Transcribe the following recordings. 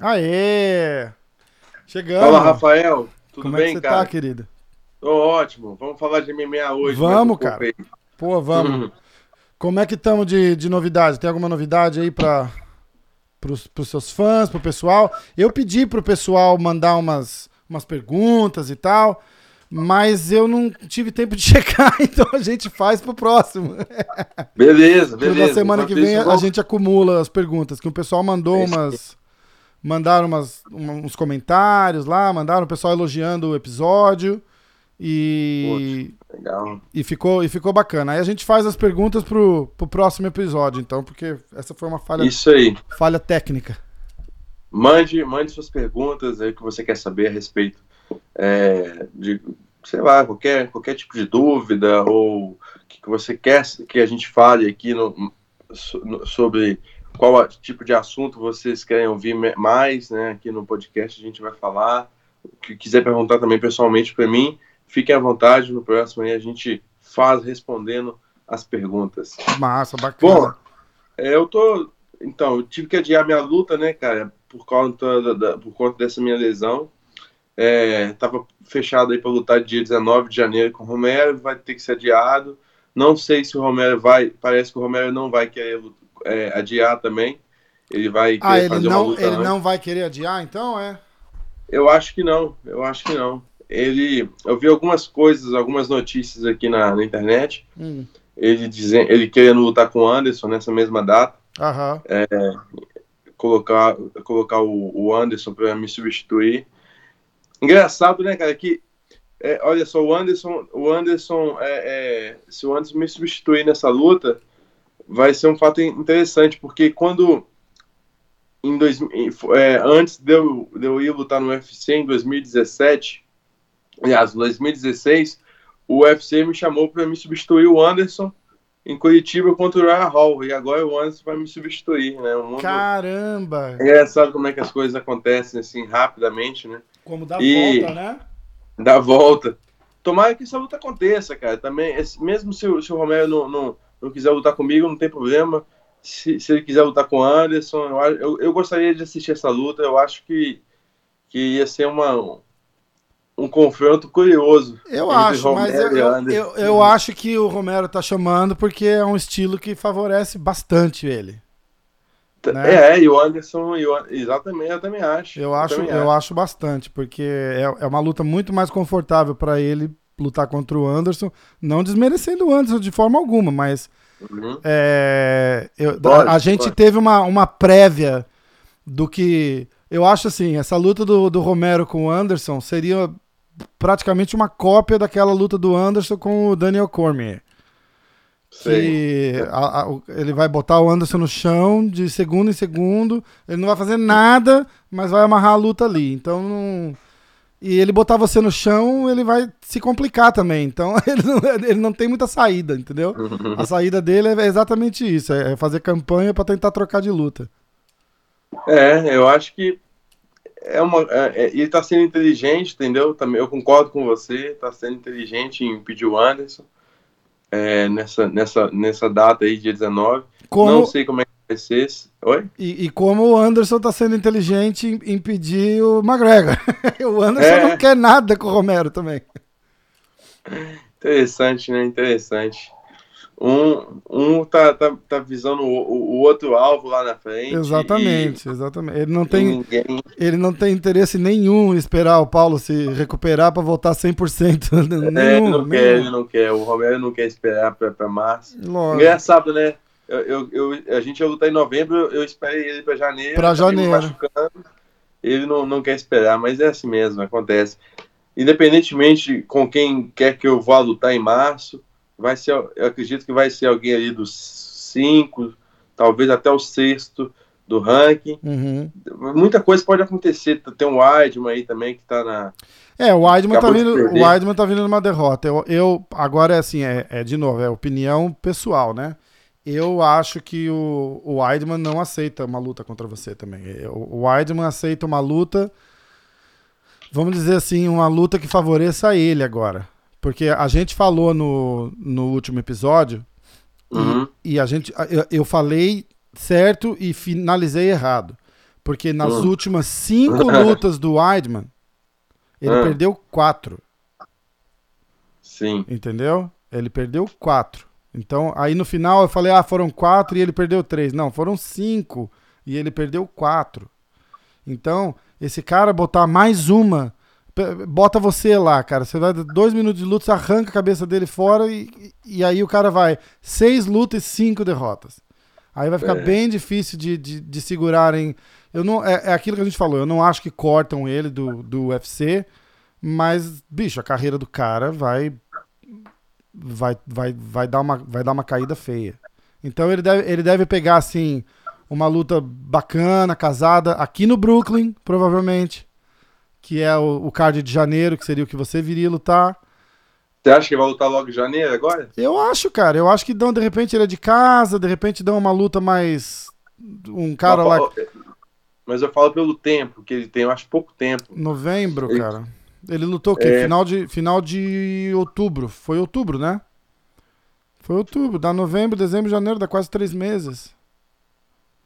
Aê! Chegamos. Fala, Rafael. Tudo Como bem, é que você cara? tá, querido? Tô ótimo. Vamos falar de MMA hoje. Vamos, cara. Pô, vamos. Uhum. Como é que estamos de, de novidade? Tem alguma novidade aí para pros, pros seus fãs, pro pessoal? Eu pedi pro pessoal mandar umas, umas perguntas e tal, mas eu não tive tempo de checar, então a gente faz pro próximo. Beleza, beleza. da semana que vem a gente acumula as perguntas, que o pessoal mandou umas. Mandaram umas, um- uns comentários lá, mandaram o pessoal elogiando o episódio. E, Legal. e, ficou, e ficou bacana. Aí a gente faz as perguntas pro, pro próximo episódio, então, porque essa foi uma falha, Isso aí. falha técnica. Mande, mande suas perguntas aí que você quer saber a respeito é, de, sei lá, qualquer, qualquer tipo de dúvida ou o que, que você quer que a gente fale aqui no, no- sobre qual tipo de assunto vocês querem ouvir mais, né? Aqui no podcast a gente vai falar. O que quiser perguntar também pessoalmente para mim, fiquem à vontade. No próximo aí a gente faz respondendo as perguntas. Massa, bacana. Bom, é, eu tô. Então, eu tive que adiar minha luta, né, cara, por conta, da, da- por conta dessa minha lesão. É, tava fechado aí para lutar dia 19 de janeiro com o Romero, vai ter que ser adiado. Não sei se o Romero vai. Parece que o Romero não vai querer é, adiar também. Ele vai querer ah, ele fazer uma não, luta ele antes. não vai querer adiar, então, é? Eu acho que não, eu acho que não. Ele, eu vi algumas coisas, algumas notícias aqui na, na internet. Hum, Ele dizendo, ele querendo lutar com o Anderson nessa mesma data. Aham. colocar, colocar o, o Anderson para me substituir. Engraçado, né, cara, que é, olha só, o Anderson, o Anderson, é, é, se o Anderson me substituir nessa luta, vai ser um fato interessante, porque quando em dois, é, antes de eu, de eu ir lutar no UFC em 2017, aliás, em 2016, o UFC me chamou para me substituir o Anderson em Curitiba contra o Ryan Hall, e agora o Anderson vai me substituir, né? Mundo, Caramba! é engraçado como é que as coisas acontecem assim rapidamente, né? Como dá E- volta, né? Dá volta. Tomara que essa luta aconteça, cara. Também, mesmo se, o- se o Romero não, não, não quiser lutar comigo, não tem problema. Se, se ele quiser lutar com o Anderson, eu, eu, eu gostaria de assistir essa luta. Eu acho que, que ia ser uma, um confronto curioso. Eu acho, mas eu, eu, eu, eu acho que o Romero tá chamando porque é um estilo que favorece bastante ele. né? É, e o Anderson, e o, exatamente, eu também acho. Eu acho, eu acho bastante, porque é, é uma luta muito mais confortável pra ele lutar contra o Anderson, não desmerecendo o Anderson de forma alguma, mas Uhum. é, eu- Pode, a, a gente pode. teve uma, uma prévia do que. Eu acho assim, essa luta do, do Romero com o Anderson seria praticamente uma cópia daquela luta do Anderson com o Daniel Cormier. Que a- a- ele vai botar o Anderson no chão de segundo em segundo. Ele não vai fazer nada, mas vai amarrar a luta ali. Então não. E ele botar você no chão, ele vai se complicar também. Então ele não, ele não tem muita saída, entendeu? A saída dele é exatamente isso: é fazer campanha pra tentar trocar de luta. É, eu acho que é uma, é, é- ele tá sendo inteligente, entendeu? Também eu concordo com você, tá sendo inteligente em pedir o Anderson é, nessa, nessa, nessa data aí, dia 19. Como, Não sei como é que vai ser. Oi? e, e como o Anderson tá sendo inteligente em impedir o McGregor. o Anderson É. não quer nada com o Romero também. Interessante, né? Interessante. Um, um tá, tá, tá visando o, o- outro alvo lá na frente. Exatamente, exatamente. Ele não e tem, ninguém. ele não tem interesse nenhum em esperar o Paulo se recuperar pra voltar 100%. É, ele nenhum, não quer, nenhum. ele não quer. O Romero não quer esperar pra março. Lógico. Engraçado, né? Eu, eu, eu- a gente ia lutar em novembro, eu, esperei ele pra janeiro. Acabei me janeiro. Ele não, não quer esperar, mas é assim mesmo, acontece. Independentemente com quem quer que eu vá lutar em março, vai ser, eu acredito que vai ser alguém ali dos cinco, talvez até o sexto do ranking. Uhum. Muita coisa pode acontecer. Tem um Weidman aí também que tá na. É, o Weidman tá vindo, o Weidman tá vindo numa derrota. Eu, eu agora é assim, é, é de novo, é opinião pessoal, né? Eu acho que o, o Weidman não aceita uma luta contra você também. Eu- O Weidman aceita uma luta, vamos dizer assim, uma luta que favoreça ele agora. Porque a gente falou no, no último episódio Uhum. e a gente eu, eu falei certo e finalizei errado. Porque nas Hum. últimas cinco lutas do Weidman, ele Ah. perdeu quatro. Sim. Entendeu? Ele perdeu quatro. Então, aí no final eu falei, ah, foram quatro e ele perdeu três. Não, foram cinco e ele perdeu quatro. Então, esse cara botar mais uma, bota você lá, cara. Você vai dar dois minutos de luta, você arranca a cabeça dele fora e, e aí o cara vai seis lutas e cinco derrotas. Aí vai ficar É. bem difícil de, de, de segurarem. Eu não, é, é aquilo que a gente falou, eu não acho que cortam ele do, do UFC, mas, bicho, a carreira do cara vai vai, vai, vai, dar uma, vai dar uma caída feia. Então ele deve, ele deve pegar, assim, uma luta bacana, casada, aqui no Brooklyn, provavelmente, que é o, o card de janeiro, que seria o que você viria lutar. Você acha que vai lutar logo em janeiro agora? Eu acho, cara, eu acho que dão, de repente ele é de casa, de repente dão uma luta mais... Um cara Mas lá... Mas eu falo pelo tempo que ele tem, eu acho pouco tempo. Novembro, Ele- cara. Ele lutou o quê? É. Final, de, final de outubro. Foi outubro, né? Foi outubro. Dá novembro, dezembro, janeiro, dá quase três meses.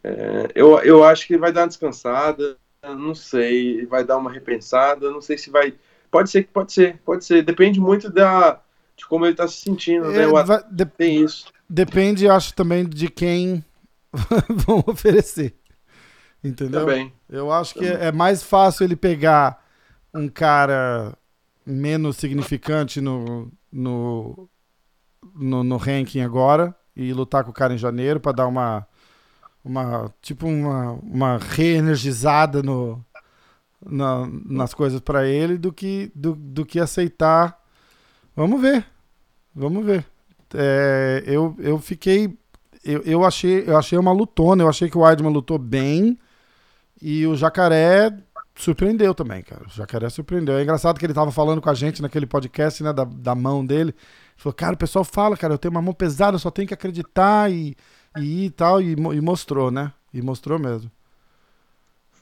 É, eu, eu acho que ele vai dar uma descansada, não sei, vai dar uma repensada, não sei se vai. Pode ser que pode ser, pode ser. Depende muito da, de como ele tá se sentindo, né? É, Eu vai- de- tem isso. depende, acho, também de quem vão oferecer. Entendeu? Também. Eu acho que é mais fácil ele pegar um cara menos significante no, no, no, no ranking agora e lutar com o cara em janeiro pra dar uma, uma tipo uma, uma reenergizada no, na- nas coisas pra ele do que, do, do que aceitar. Vamos ver. Vamos ver. É, eu, eu fiquei. Eu, eu, achei, eu achei uma lutona. Eu achei que o Weidman lutou bem. E o Jacaré surpreendeu também, cara. O Jacaré surpreendeu. É engraçado que ele tava falando com a gente naquele podcast, né, da, da mão dele. Ele falou, cara, o pessoal fala, cara, eu tenho uma mão pesada, eu só tenho que acreditar e, e tal. E, e mostrou, né? E mostrou mesmo.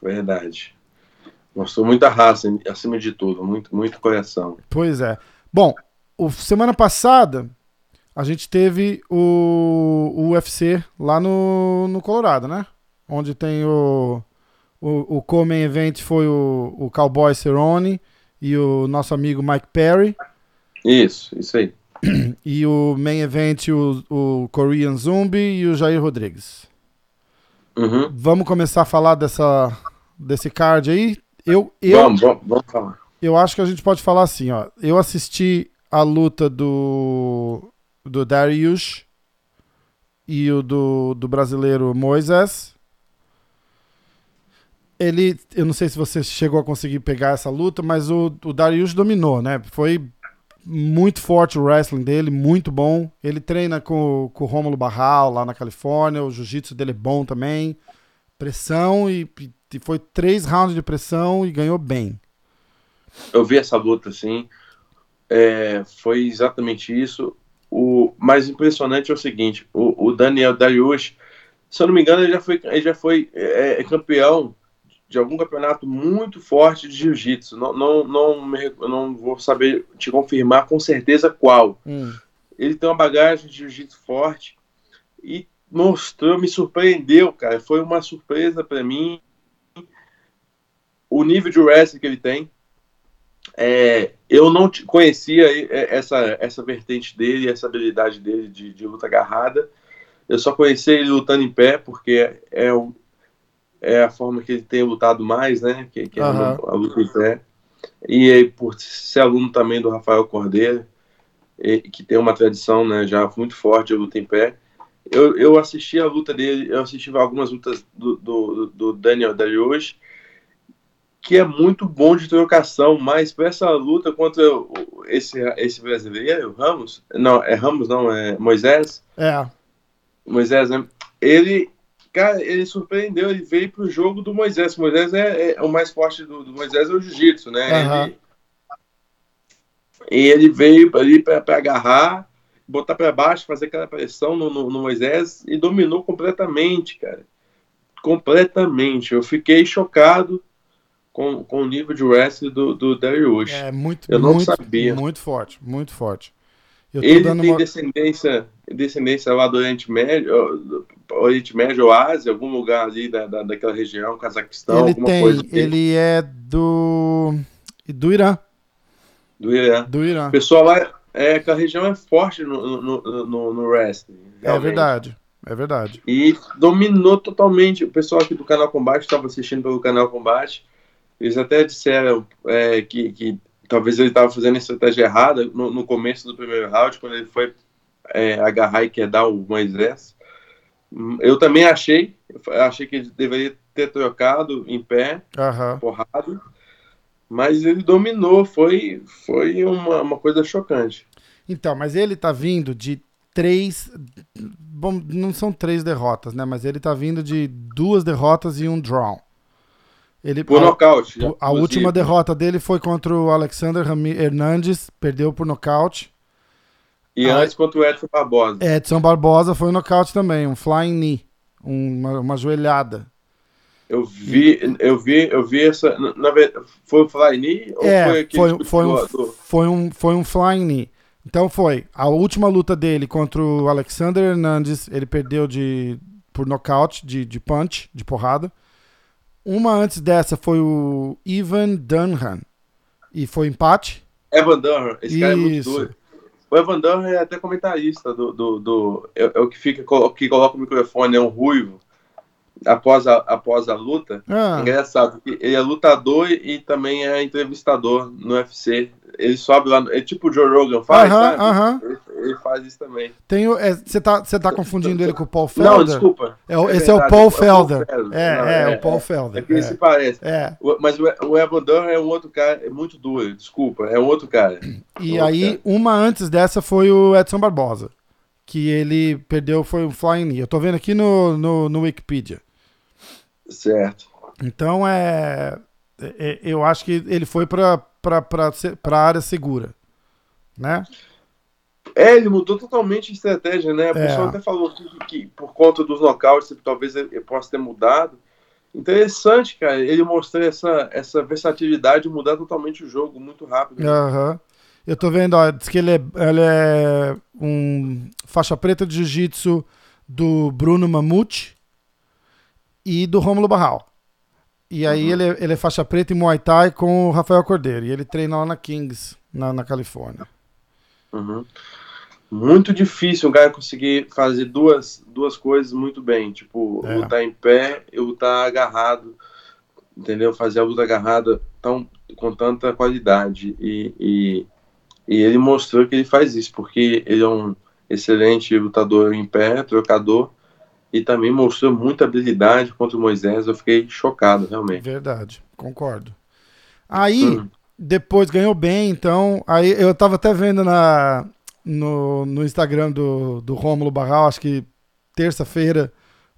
Verdade. Mostrou muita raça acima de tudo, muito, muito coração. Pois é. Bom, o, semana passada a gente teve o, o UFC lá no, no Colorado, né? Onde tem o. O, o co-main event foi o, o Cowboy Cerrone e o nosso amigo Mike Perry. Isso, isso aí. E o main event, o, o Korean Zombie e o Jair Rodrigues. Uhum. Vamos começar a falar dessa, desse card aí. Eu, eu, Vamos, vamos, vamos falar. eu acho que a gente pode falar assim, ó. Eu assisti a luta do do Darius e o do, do brasileiro Moisés. Ele, eu não sei se você chegou a conseguir pegar essa luta, mas o, o Darius dominou, né? Foi muito forte o wrestling dele, muito bom. Ele treina com, com o Rômulo Barral lá na Califórnia, o jiu-jitsu dele é bom também. Pressão e, e foi três rounds de pressão e ganhou bem. Eu vi essa luta, assim. É, foi exatamente isso. O mais impressionante é o seguinte: o, o Daniel Dariush, se eu não me engano, ele já foi, ele já foi é, é campeão de algum campeonato muito forte de jiu-jitsu. Não, não, não, me não vou saber te confirmar com certeza qual. Hum. Ele tem uma bagagem de jiu-jitsu forte e mostrou, me surpreendeu, cara. Foi uma surpresa para mim o nível de wrestling que ele tem. É, eu não conhecia é, essa, essa vertente dele, essa habilidade dele de, de luta agarrada. Eu só conheci ele lutando em pé, porque é, o- é a forma que ele tem lutado mais, né? Que, que é a luta em pé. E aí, por ser aluno também do Rafael Cordeiro, que tem uma tradição né, já muito forte de luta em pé. Eu, eu assisti a luta dele, eu assisti algumas lutas do, do, do Daniel Darius, que é muito bom de trocação, mas para essa luta contra esse, esse brasileiro, Ramos, não, é Ramos, não, é Moisés, É, Moisés, né? Ele, cara, ele surpreendeu, ele veio pro jogo do Moisés. O Moisés é, é o mais forte do, do Moisés é o jiu-jitsu, né? Aham. Ele- e ele veio ali para agarrar, botar para baixo, fazer aquela pressão no, no- no Moisés e dominou completamente, cara. Completamente. Eu fiquei chocado com, com o nível de wrestling do, do Dariush. É muito, Eu não muito, sabia. muito forte, muito forte. Ele tem uma... descendência, descendência lá do Oriente Médio, Oriente Médio ou Ásia, algum lugar ali da, da, daquela região, Cazaquistão, Ele alguma tem, coisa assim, ele é do do Irã, do Irã. do Irã. O pessoal lá, é, aquela região é forte no, no, no, no, wrestling. É realmente. verdade, é verdade. E dominou totalmente. O pessoal aqui do Canal Combate estava assistindo pelo Canal Combate. Eles até disseram é, que, que talvez ele estava fazendo a estratégia errada no, no começo do primeiro round, quando ele foi é, agarrar e quedar o Moisés. Eu também achei, achei que ele deveria ter trocado em pé, Aham. porrada, mas ele dominou, foi, foi uma, uma coisa chocante. Então, mas ele tá vindo de três. Bom, não são três derrotas, né? Mas ele tá vindo de duas derrotas e um draw. Ele, Por a, nocaute. a inclusive. última derrota dele foi contra o Alexander Hernandes, perdeu por nocaute. E Ah, antes contra o Edson Barbosa. Edson Barbosa foi nocaute também, um flying knee, uma, uma joelhada. Eu vi, eu vi, eu vi essa. Na, foi o Fly Knee ou foi É, aquele foi, tipo foi, um, do- foi, um, foi um flying knee. Então foi a última luta dele contra o Alexander Hernandes, ele perdeu de, por nocaute, de, de punch, de porrada. Uma antes dessa foi o Ivan Dunham, e foi empate. Evan Dunham? Esse cara é muito Isso. doido. O Evan Dunham é até comentarista do. do, do- é, é o que fica, que coloca o microfone, é um ruivo. Após a, após a luta. Ah, Engraçado, que ele é lutador e, e também é entrevistador no UFC. Ele sobe lá, é tipo o Joe Rogan faz, Aham, sabe? aham. Ele, ele faz isso também. tem o- é, Você tá, você tá confundindo ele com o Paul Felder? Não, desculpa. É o- É esse é o Paul é o Paul Felder. Felder. É, é, é, o Paul É Felder. que ele É, se parece. é. O- Mas o o Evan Dunham é um outro cara, é muito duro, desculpa, é um outro cara. E Outro aí, cara. uma antes dessa foi o Edson Barbosa. Que ele perdeu, foi um flying knee. Eu tô vendo aqui no, no, no Wikipedia. Certo. Então é, é- é- Eu acho que ele foi ser- pra área segura. Né? É, ele mudou totalmente a estratégia, né? A É. pessoa até falou que, que por conta dos nocautes talvez ele possa ter mudado. Interessante, cara, ele mostrar essa, essa versatilidade, mudar totalmente o jogo muito rápido. Aham. Eu tô vendo, ó, diz que ele é, ele é um faixa preta de jiu-jitsu do Bruno Mamute e do Rômulo Barral. E aí Uhum. ele, é, ele é faixa preta em Muay Thai com o Rafael Cordeiro. E ele treina lá na Kings, na, na Califórnia. Uhum. Muito difícil um cara conseguir fazer duas, duas coisas muito bem, tipo, É. lutar em pé e lutar agarrado, entendeu? Fazer a luta agarrada tão, com tanta qualidade. E, e, e ele mostrou que ele faz isso, porque ele é um excelente lutador em pé, trocador, e também mostrou muita habilidade contra o Moisés. Eu fiquei chocado, realmente. Verdade, concordo. Aí, Hum. depois ganhou bem, então. Aí eu tava até vendo na, no, no Instagram do, do Rômulo Barral, acho que terça-feira,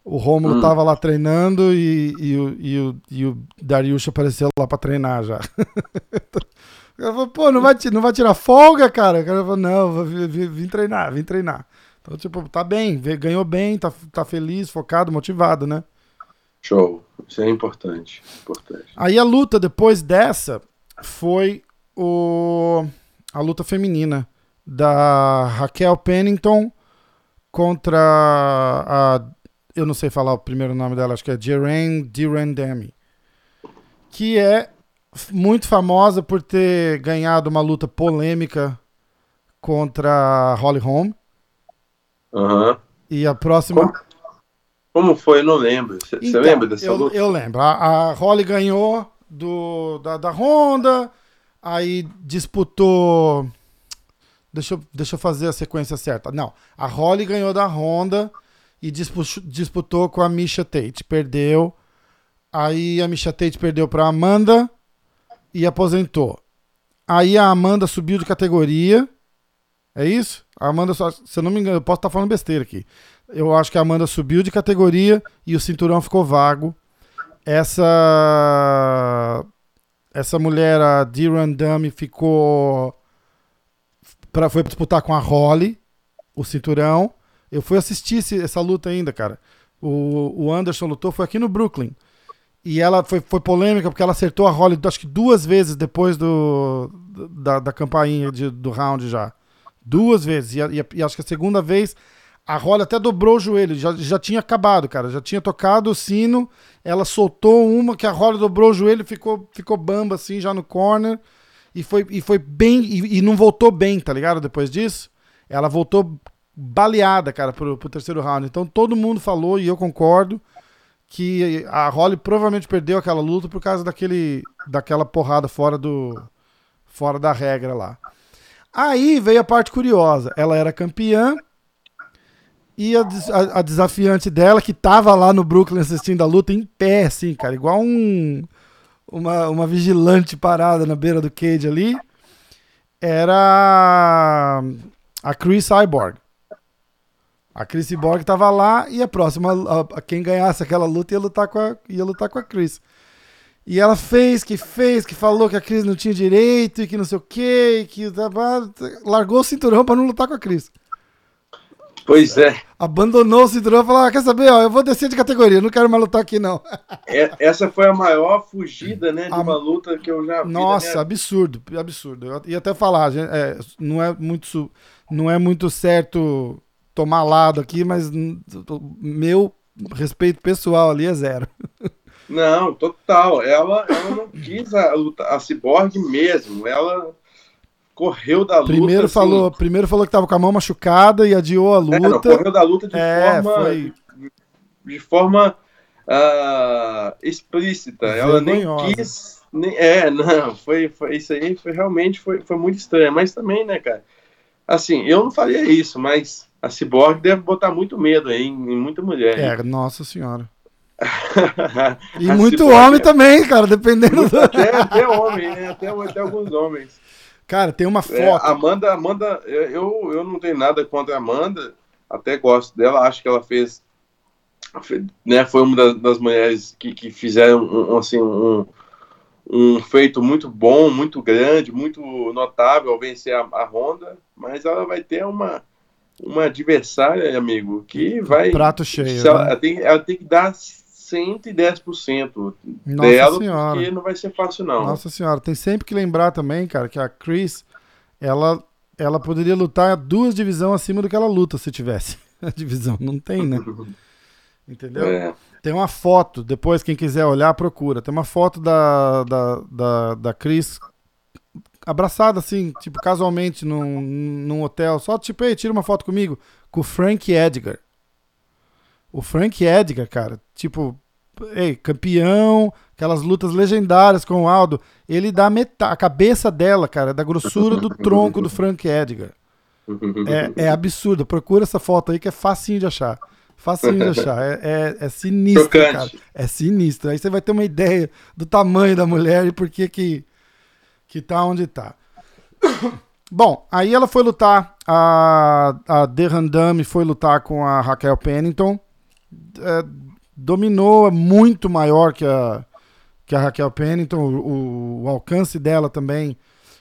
o Rômulo Hum. tava lá treinando e, e, o, e, o, e o Darius apareceu lá pra treinar já. O cara falou, pô, não vai, não vai tirar folga, cara? O cara falou, não, vir- vim treinar, vim treinar. Então, tipo, tá bem, ganhou bem, tá, tá feliz, focado, motivado, né? Show. Isso é importante. Importante. Aí a luta depois dessa foi o a luta feminina da Raquel Pennington contra a eu não sei falar o primeiro nome dela, acho que é Jeren Dirandemi, que é muito famosa por ter ganhado uma luta polêmica contra a Holly Holm Aham. e a próxima Como foi? Eu não lembro. Você Então, lembra dessa eu, luta? Eu lembro. A, a Holly ganhou do, da, da Honda, aí disputou. Deixa eu, deixa eu fazer a sequência certa. Não, a Holly ganhou da Honda e dispu- disputou com a Misha Tate. Perdeu. Aí a Misha Tate perdeu para Amanda e aposentou. Aí a Amanda subiu de categoria É isso? A Amanda, se eu não me engano, eu posso estar falando besteira aqui. Eu acho que a Amanda subiu de categoria e o cinturão ficou vago. Essa essa mulher, a Diran Dummy, ficou pra, foi disputar com a Holly o cinturão. Eu fui assistir esse, essa luta ainda, cara. O, o Anderson lutou, foi aqui no Brooklyn. E ela foi, foi polêmica porque ela acertou a Holly acho que duas vezes depois do, da, da campainha de, do round já. Duas vezes. E, e, e, acho que a segunda vez a Holly até dobrou o joelho. Já, já tinha acabado, cara. Já tinha tocado o sino. Ela soltou uma que a Holly dobrou o joelho ficou, ficou bamba assim já no corner. E foi, e foi bem. E, e não voltou bem, tá ligado? Depois disso. Ela voltou baleada, cara, pro, pro terceiro round. Então todo mundo falou, e eu concordo que a Holly provavelmente perdeu aquela luta por causa daquele, daquela porrada fora do fora da regra lá. Aí veio a parte curiosa. Ela era campeã e a, a, a desafiante dela, que tava lá no Brooklyn assistindo a luta em pé, assim, cara, igual um, uma, uma vigilante parada na beira do cage ali, era a Chris Cyborg. A Chris Borg tava lá e a próxima, a, a, quem ganhasse aquela luta ia lutar, com a, ia lutar com a Chris. E ela fez, que fez, que falou que a Cris não tinha direito e que não sei o quê, que largou o cinturão para não lutar com a Cris. Pois é. Abandonou o cinturão e falou: ah, quer saber, ó, eu vou descer de categoria, não quero mais lutar aqui, não. É, essa foi a maior fugida, né, de a... uma luta que eu já vi. Nossa, minha... absurdo, absurdo. Eu ia até falar, é, não, é muito, não é muito certo tomar lado aqui, mas meu respeito pessoal ali é zero. Não, total. Ela, ela não quis a, a Cyborg mesmo. Ela correu da luta. Primeiro, assim, falou, primeiro falou que tava com a mão machucada e adiou a luta. É, não, correu da luta de é, forma. Foi... De forma uh, explícita. Ela nem quis. Nem, é, não, foi, foi isso aí foi realmente foi, foi muito estranho. Mas também, né, cara? Assim, eu não faria isso, mas a Cyborg deve botar muito medo aí em, em muita mulher. É, nossa senhora. E muito homem também, cara, dependendo do... até, até homem, né? Até, até alguns homens. Cara, tem uma é, foto. É, Amanda, Amanda, eu, eu não tenho nada contra a Amanda, até gosto dela, acho que ela fez, né, foi uma das, das mulheres que, que fizeram um, assim, um, um feito muito bom, muito grande, muito notável ao vencer a, a Honda, mas ela vai ter uma, uma adversária, amigo, que vai. Prato cheio. Ela, né? ela, tem, ela tem que dar 110% Nossa dela, senhora. porque não vai ser fácil, não. Nossa senhora, tem sempre que lembrar também, cara, que a Chris, ela, ela poderia lutar duas divisões acima do que ela luta se tivesse. A divisão não tem, né? Entendeu? É. Tem uma foto, depois quem quiser olhar, procura. Tem uma foto da, da, da, da Chris abraçada assim, tipo, casualmente num, num hotel. Só tipo, ei, tira uma foto comigo. Com o Frank Edgar. O Frank Edgar, cara, tipo, ei, campeão, aquelas lutas legendárias com o Aldo. Ele dá metade, a cabeça dela, cara, da grossura do tronco do Frank Edgar. É, é absurdo. Procura essa foto aí que é facinho de achar. Facinho de achar. É, é, é sinistro, Chocante. cara. É sinistro. Aí você vai ter uma ideia do tamanho da mulher e por que que, que tá onde tá. Bom, aí ela foi lutar, a, a Derrandame foi lutar com a Raquel Pennington é, dominou, é muito maior que a, que a Raquel Pennington, o, o, alcance dela também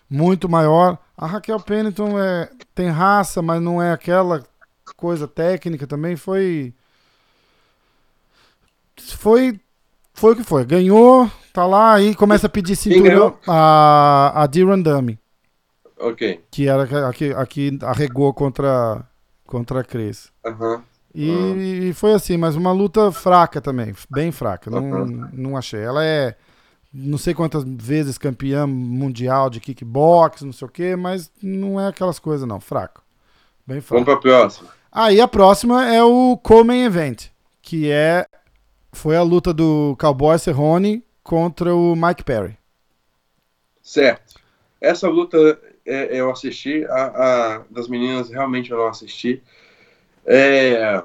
muito maior. A Raquel Pennington é, tem raça, mas não é aquela coisa técnica também. Foi. Foi. Foi o que foi. Ganhou, tá lá, aí começa a pedir cinturão. A, a Diran Dummy. Ok. Que era a que, a que arregou contra, contra a Cris. Aham. E, uhum. foi assim, mas uma luta fraca também, bem fraca. Não, uhum. não achei. Ela é não sei quantas vezes campeã mundial de kickbox, não sei o que, mas não é aquelas coisas, não. Fraco. Bem fraco. Vamos pra próxima. Aí a próxima é o Coleman Event, que é. Foi a luta do Cowboy Cerrone contra o Mike Perry. Certo. Essa luta é, eu assisti, a, a, das meninas realmente eu não assisti. É...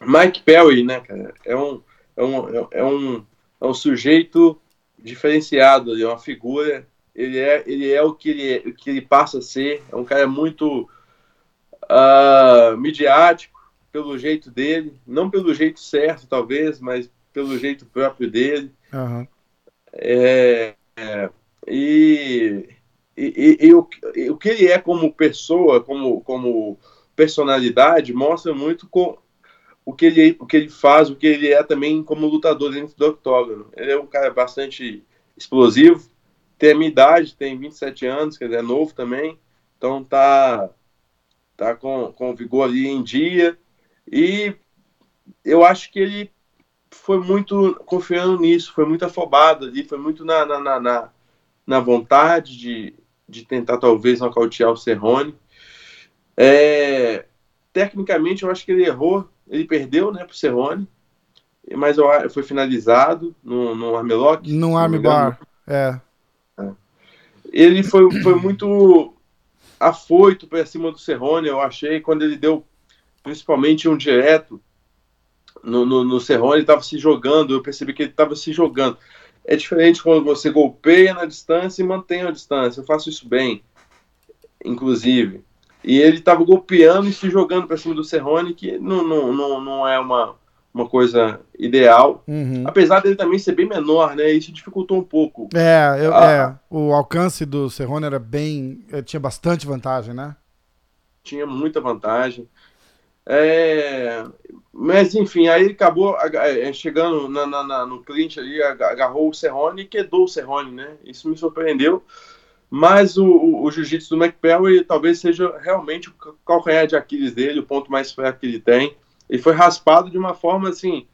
Mike Perry, né, cara, é um, é um, é um, é um sujeito diferenciado, é uma figura Ele é, ele é o que ele, é, o que ele passa a ser. É um cara muito uh, midiático, pelo jeito dele. Não pelo jeito certo, talvez, mas pelo jeito próprio dele. Aham. É, é, e, e, e, e o, e o que ele é como pessoa, como, como personalidade, mostra muito com o que, ele, o que ele faz, o que ele é também como lutador dentro do octógono. Ele é um cara bastante explosivo, tem a minha idade, tem 27 anos, quer dizer, é novo também, então tá, tá com, com vigor ali em dia, e eu acho que ele foi muito confiando nisso, foi muito afobado ali, foi muito na, na, na, na vontade de, de tentar talvez nocautear o Cerrone. É, tecnicamente, eu acho que ele errou, ele perdeu né, para o Cerrone, mas foi finalizado no, no armlock. No armbar, é. é. Ele foi, foi muito afoito para cima do Cerrone, eu achei, quando ele deu principalmente um direto no, no, no Cerrone, ele estava se jogando, eu percebi que ele estava se jogando. É diferente quando você golpeia na distância e mantém a distância. Eu faço isso bem, inclusive. E ele estava golpeando e se jogando para cima do Cerrone, que não, não, não, não é uma, uma coisa ideal. Uhum. Apesar dele também ser bem menor, né? Isso dificultou um pouco. É, eu, Ah. é, o alcance do Cerrone era bem. eh, tinha bastante vantagem, né? Tinha muita vantagem. É, mas enfim, aí ele acabou é, chegando na, na- na- no clinch ali, aga- agarrou o Cerrone e quedou o Cerrone, né? Isso me surpreendeu. Mas o, o, o jiu-jitsu do McParry talvez seja realmente o ca- calcanhar de Aquiles dele, o ponto mais fraco que ele tem. Ele foi raspado de uma forma assim,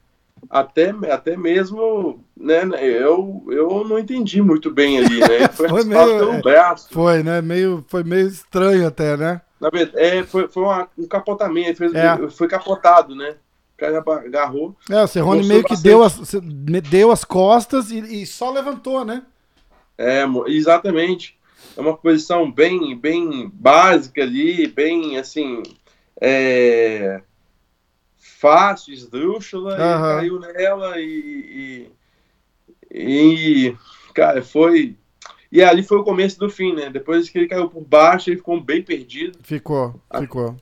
até, até mesmo, né? Eu, eu não entendi muito bem ali, né? Foi, Foi meio- pelo é. braço. Foi, né? Meio, foi meio estranho até, né? Na verdade, é, foi, foi uma- um capotamento, fez- É. foi capotado, né? O cara agarrou. É, o Gostou meio que bastante. deu as, deu as costas e, e só levantou, né? É, exatamente. É uma posição bem, bem básica ali, bem assim. É, fácil, esdrúxula, e Aham. caiu nela e, e, e, Cara, foi. E ali foi o começo do fim, né? Depois que ele caiu por baixo, ele ficou bem perdido. Ficou, ficou.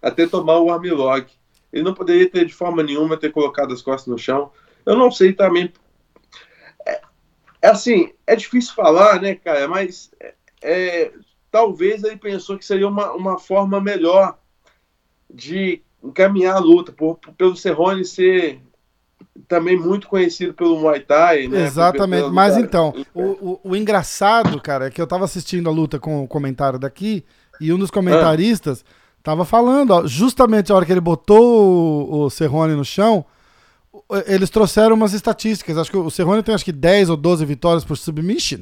até tomar o armlock. Ele não poderia ter de forma nenhuma ter colocado as costas no chão. Eu não sei também. É, é assim, é difícil falar, né, cara? Mas é, é, talvez ele pensou que seria uma, uma forma melhor de encaminhar a luta, por, por- pelo Cerrone ser também muito conhecido pelo Muay Thai, né? Exatamente. Mas então, o, o, o engraçado, cara, é que eu tava assistindo a luta com o comentário daqui e um dos comentaristas tava falando, ó, justamente a hora que ele botou o, o Cerrone no chão, eles trouxeram umas estatísticas. Acho que o Cerrone tem acho que 10 ou 12 vitórias por submission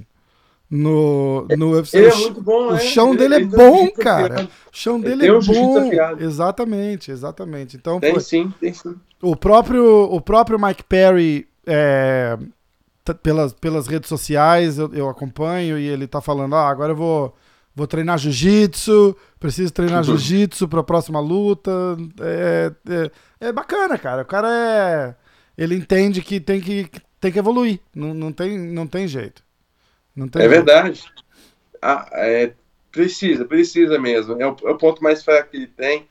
no, no UFC. Ele é muito bom, o né? chão Ele- dele é um bom, cara. O chão Ele dele é bom. Exatamente, exatamente. Então, Tem foi- sim, tem sim. o próprio, o próprio Mike Perry, é, pelas, pelas redes sociais, eu, eu acompanho e ele tá falando: ah, agora eu vou, vou treinar jiu-jitsu, preciso treinar Uhum. jiu-jitsu pra próxima luta. É, é, é bacana, cara. O cara é. Ele entende que tem que, que tem que evoluir. Não, não, tem, não tem jeito. É jeito. verdade. Ah, é, precisa, precisa mesmo. É o, é o ponto mais fraco que ele tem.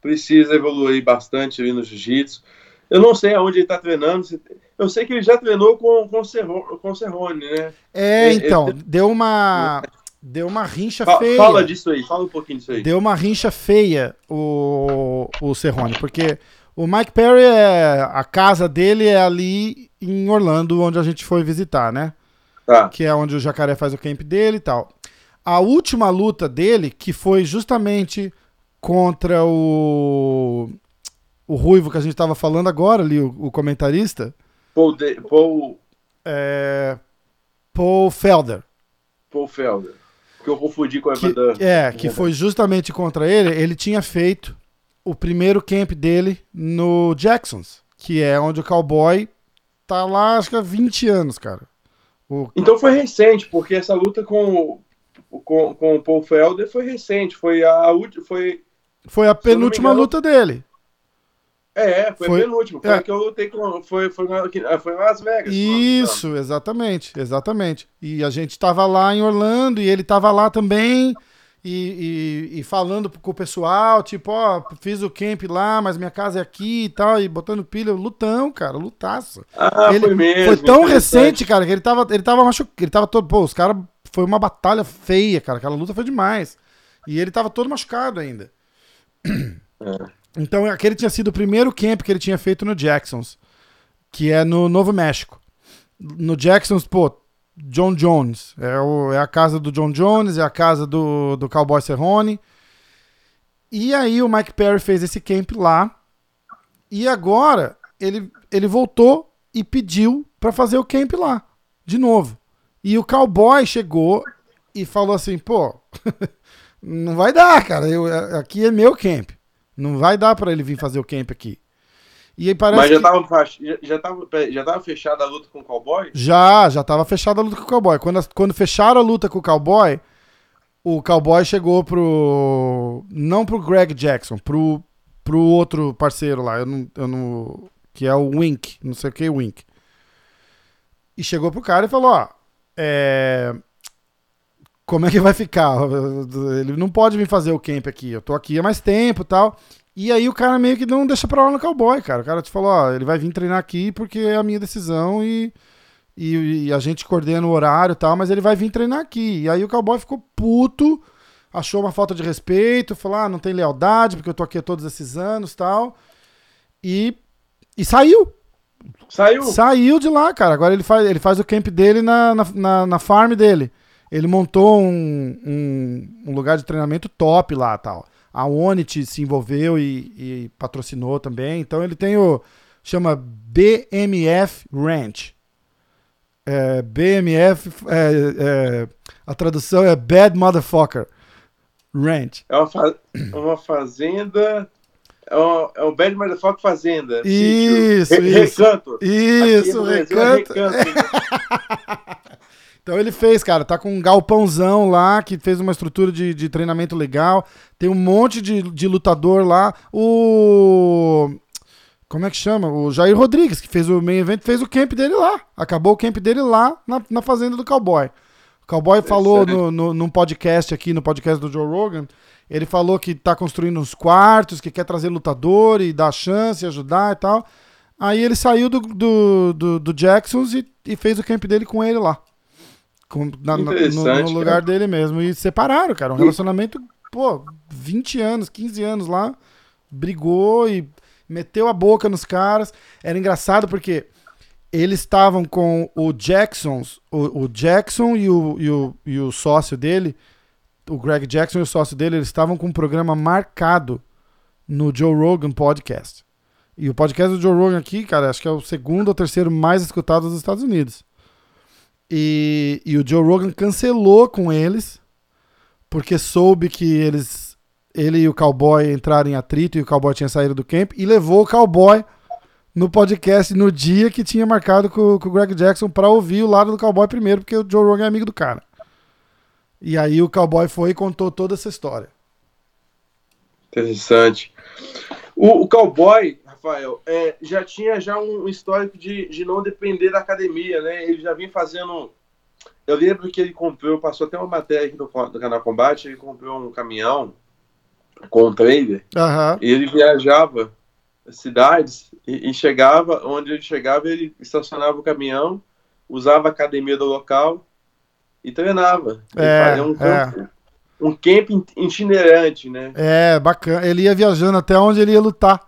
Precisa evoluir bastante ali no jiu-jitsu. Eu não sei aonde ele está treinando. Eu sei que ele já treinou com, com, o Cerro- com Cerrone, né? É, Ele- então, deu uma. Deu uma rincha Fa- feia. Fala disso aí, fala um pouquinho disso aí. Deu uma rincha feia o, o Cerrone, porque o Mike Perry, é, a casa dele é ali em Orlando, onde a gente foi visitar, né? Tá. Que é onde o Jacaré faz o camp dele e tal. A última luta dele, que foi justamente contra o, o Ruivo que a gente tava falando agora ali, o, o comentarista, Paul, De, Paul, é Paul Felder. Paul Felder. Que eu confundi com o Evan Dunn. é, que foi justamente contra ele, ele tinha feito o primeiro camp dele no Jacksons, que é onde o cowboy tá lá, acho que há 20 anos, cara. O, Então foi recente, porque essa luta com, o- com, com o Paul Felder foi recente. Foi a última. Foi foi a penúltima engano- luta dele. É, foi, Foi- penúltimo. Foi é. a que eu lutei com. Foi, foi, que- foi em Las Vegas. Isso, exatamente, exatamente. E a gente tava lá em Orlando e ele tava lá também. E, e- e falando com o pessoal, tipo, ó, fiz o camp lá, mas minha casa é aqui e tal, e botando pilha, lutão, cara, lutaço. Ah, ele foi mesmo. foi tão recente, cara, que ele tava, ele tava machucado, ele tava todo, pô, os caras, foi uma batalha feia, cara, aquela luta foi demais. E ele tava todo machucado ainda. É. Então, aquele tinha sido o primeiro camp que ele tinha feito no Jacksons, que é no Novo México. No Jacksons, pô, John Jones. É, o- é a casa do John Jones, é a casa do, do Cowboy Cerrone. E aí o Mike Perry fez esse camp lá. E agora ele, ele voltou e pediu pra fazer o camp lá, de novo. E o Cowboy chegou e falou assim, pô, não vai dar, cara. Eu, aqui é meu camp. Não vai dar pra ele vir fazer o camp aqui. E aí parece Mas já que- tava, fach- já, tava, já tava fechada a luta com o cowboy? Já, já tava fechada a luta com o Cowboy. Quando, quando fecharam a luta com o Cowboy, o Cowboy chegou pro. Não pro Greg Jackson, pro, pro outro parceiro lá, eu não, eu não, que é o Wink, não sei o que, Wink. E chegou pro cara e falou: Ó, é, como é que vai ficar? Ele não pode vir fazer o camp aqui, eu tô aqui há mais tempo e tal. E aí o cara meio que não deixa pra lá no Cowboy, cara. O cara te falou: Ó, ele vai vir treinar aqui porque é a minha decisão e. E, e a gente coordena o horário e tal, mas ele vai vir treinar aqui. E aí o cowboy ficou puto, achou uma falta de respeito, falou: ah, não tem lealdade, porque eu tô aqui há todos esses anos e tal. E, e saiu. Saiu? Saiu de lá, cara. Agora ele faz, ele faz o camp dele na, na, na, na farm dele. Ele montou um, um, um lugar de treinamento top lá tal. A Onit se envolveu e, e patrocinou também. Então ele tem o. chama BMF Ranch. É, BMF. é, é, a tradução é Bad Motherfucker Ranch. É uma, fa- uma fazenda. É o, é Bad Motherfucker Fazenda. Isso. Re- isso. Recanto. Isso, Aqui é recanto. recanto. Então ele fez, cara, tá com um galpãozão lá, que fez uma estrutura de, de treinamento legal. Tem um monte de, de lutador lá. O. Como é que chama? O Jair Rodrigues, que fez o main event, fez o camp dele lá. Acabou o camp dele lá na, na fazenda do Cowboy. O Cowboy falou no, no, num podcast aqui, no podcast do Joe Rogan. Ele falou que tá construindo uns quartos, que quer trazer lutador e dar chance, ajudar e tal. Aí ele saiu do, do, do, do Jacksons e, e fez o camp dele com ele lá. Com- na- no, no lugar cara. dele mesmo. E separaram, cara. Um relacionamento, pô, 20 anos, 15 anos lá. Brigou e meteu a boca nos caras. Era engraçado porque eles estavam com o Jacksons, o, o Jackson e o, e, o, e o sócio dele, o Greg Jackson e o sócio dele, eles estavam com um programa marcado no Joe Rogan Podcast. E o podcast do Joe Rogan aqui, cara, acho que é o segundo ou terceiro mais escutado dos Estados Unidos. E, e o Joe Rogan cancelou com eles, porque soube que eles ele e o cowboy entraram em atrito e o cowboy tinha saído do camp e levou o cowboy no podcast no dia que tinha marcado com, com o Greg Jackson pra ouvir o lado do cowboy primeiro, porque o Joe Rogan é amigo do cara. E aí o cowboy foi e contou toda essa história. Interessante. O, o cowboy, Rafael, é, já tinha já um histórico de, de não depender da academia, né? Ele já vinha fazendo. Eu lembro que ele comprou, passou até uma matéria aqui do, do canal Combate, ele comprou um caminhão com um trailer Aham. e ele viajava cidades e, e chegava, onde ele chegava, ele estacionava o caminhão, usava a academia do local e treinava. Ele É, fazia um campo, um camp itinerante, né? É, bacana. Ele ia viajando até onde ele ia lutar,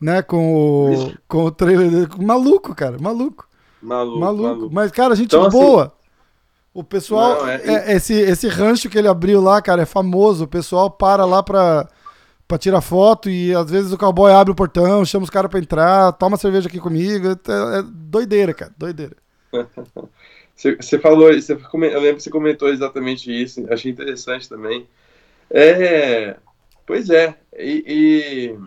né? Com o, com o trailer. Maluco, cara, maluco. Maluco, Maluco. maluco. Mas, cara, gente Então, assim- boa. O pessoal, Não, é- é- esse, esse rancho que ele abriu lá, cara, é famoso. O pessoal para lá pra, pra tirar foto e às vezes o cowboy abre o portão, chama os caras pra entrar, toma cerveja aqui comigo. É, é doideira, cara, doideira. Você, você falou, você, eu lembro que você comentou exatamente isso, achei interessante também. É, pois é, e, e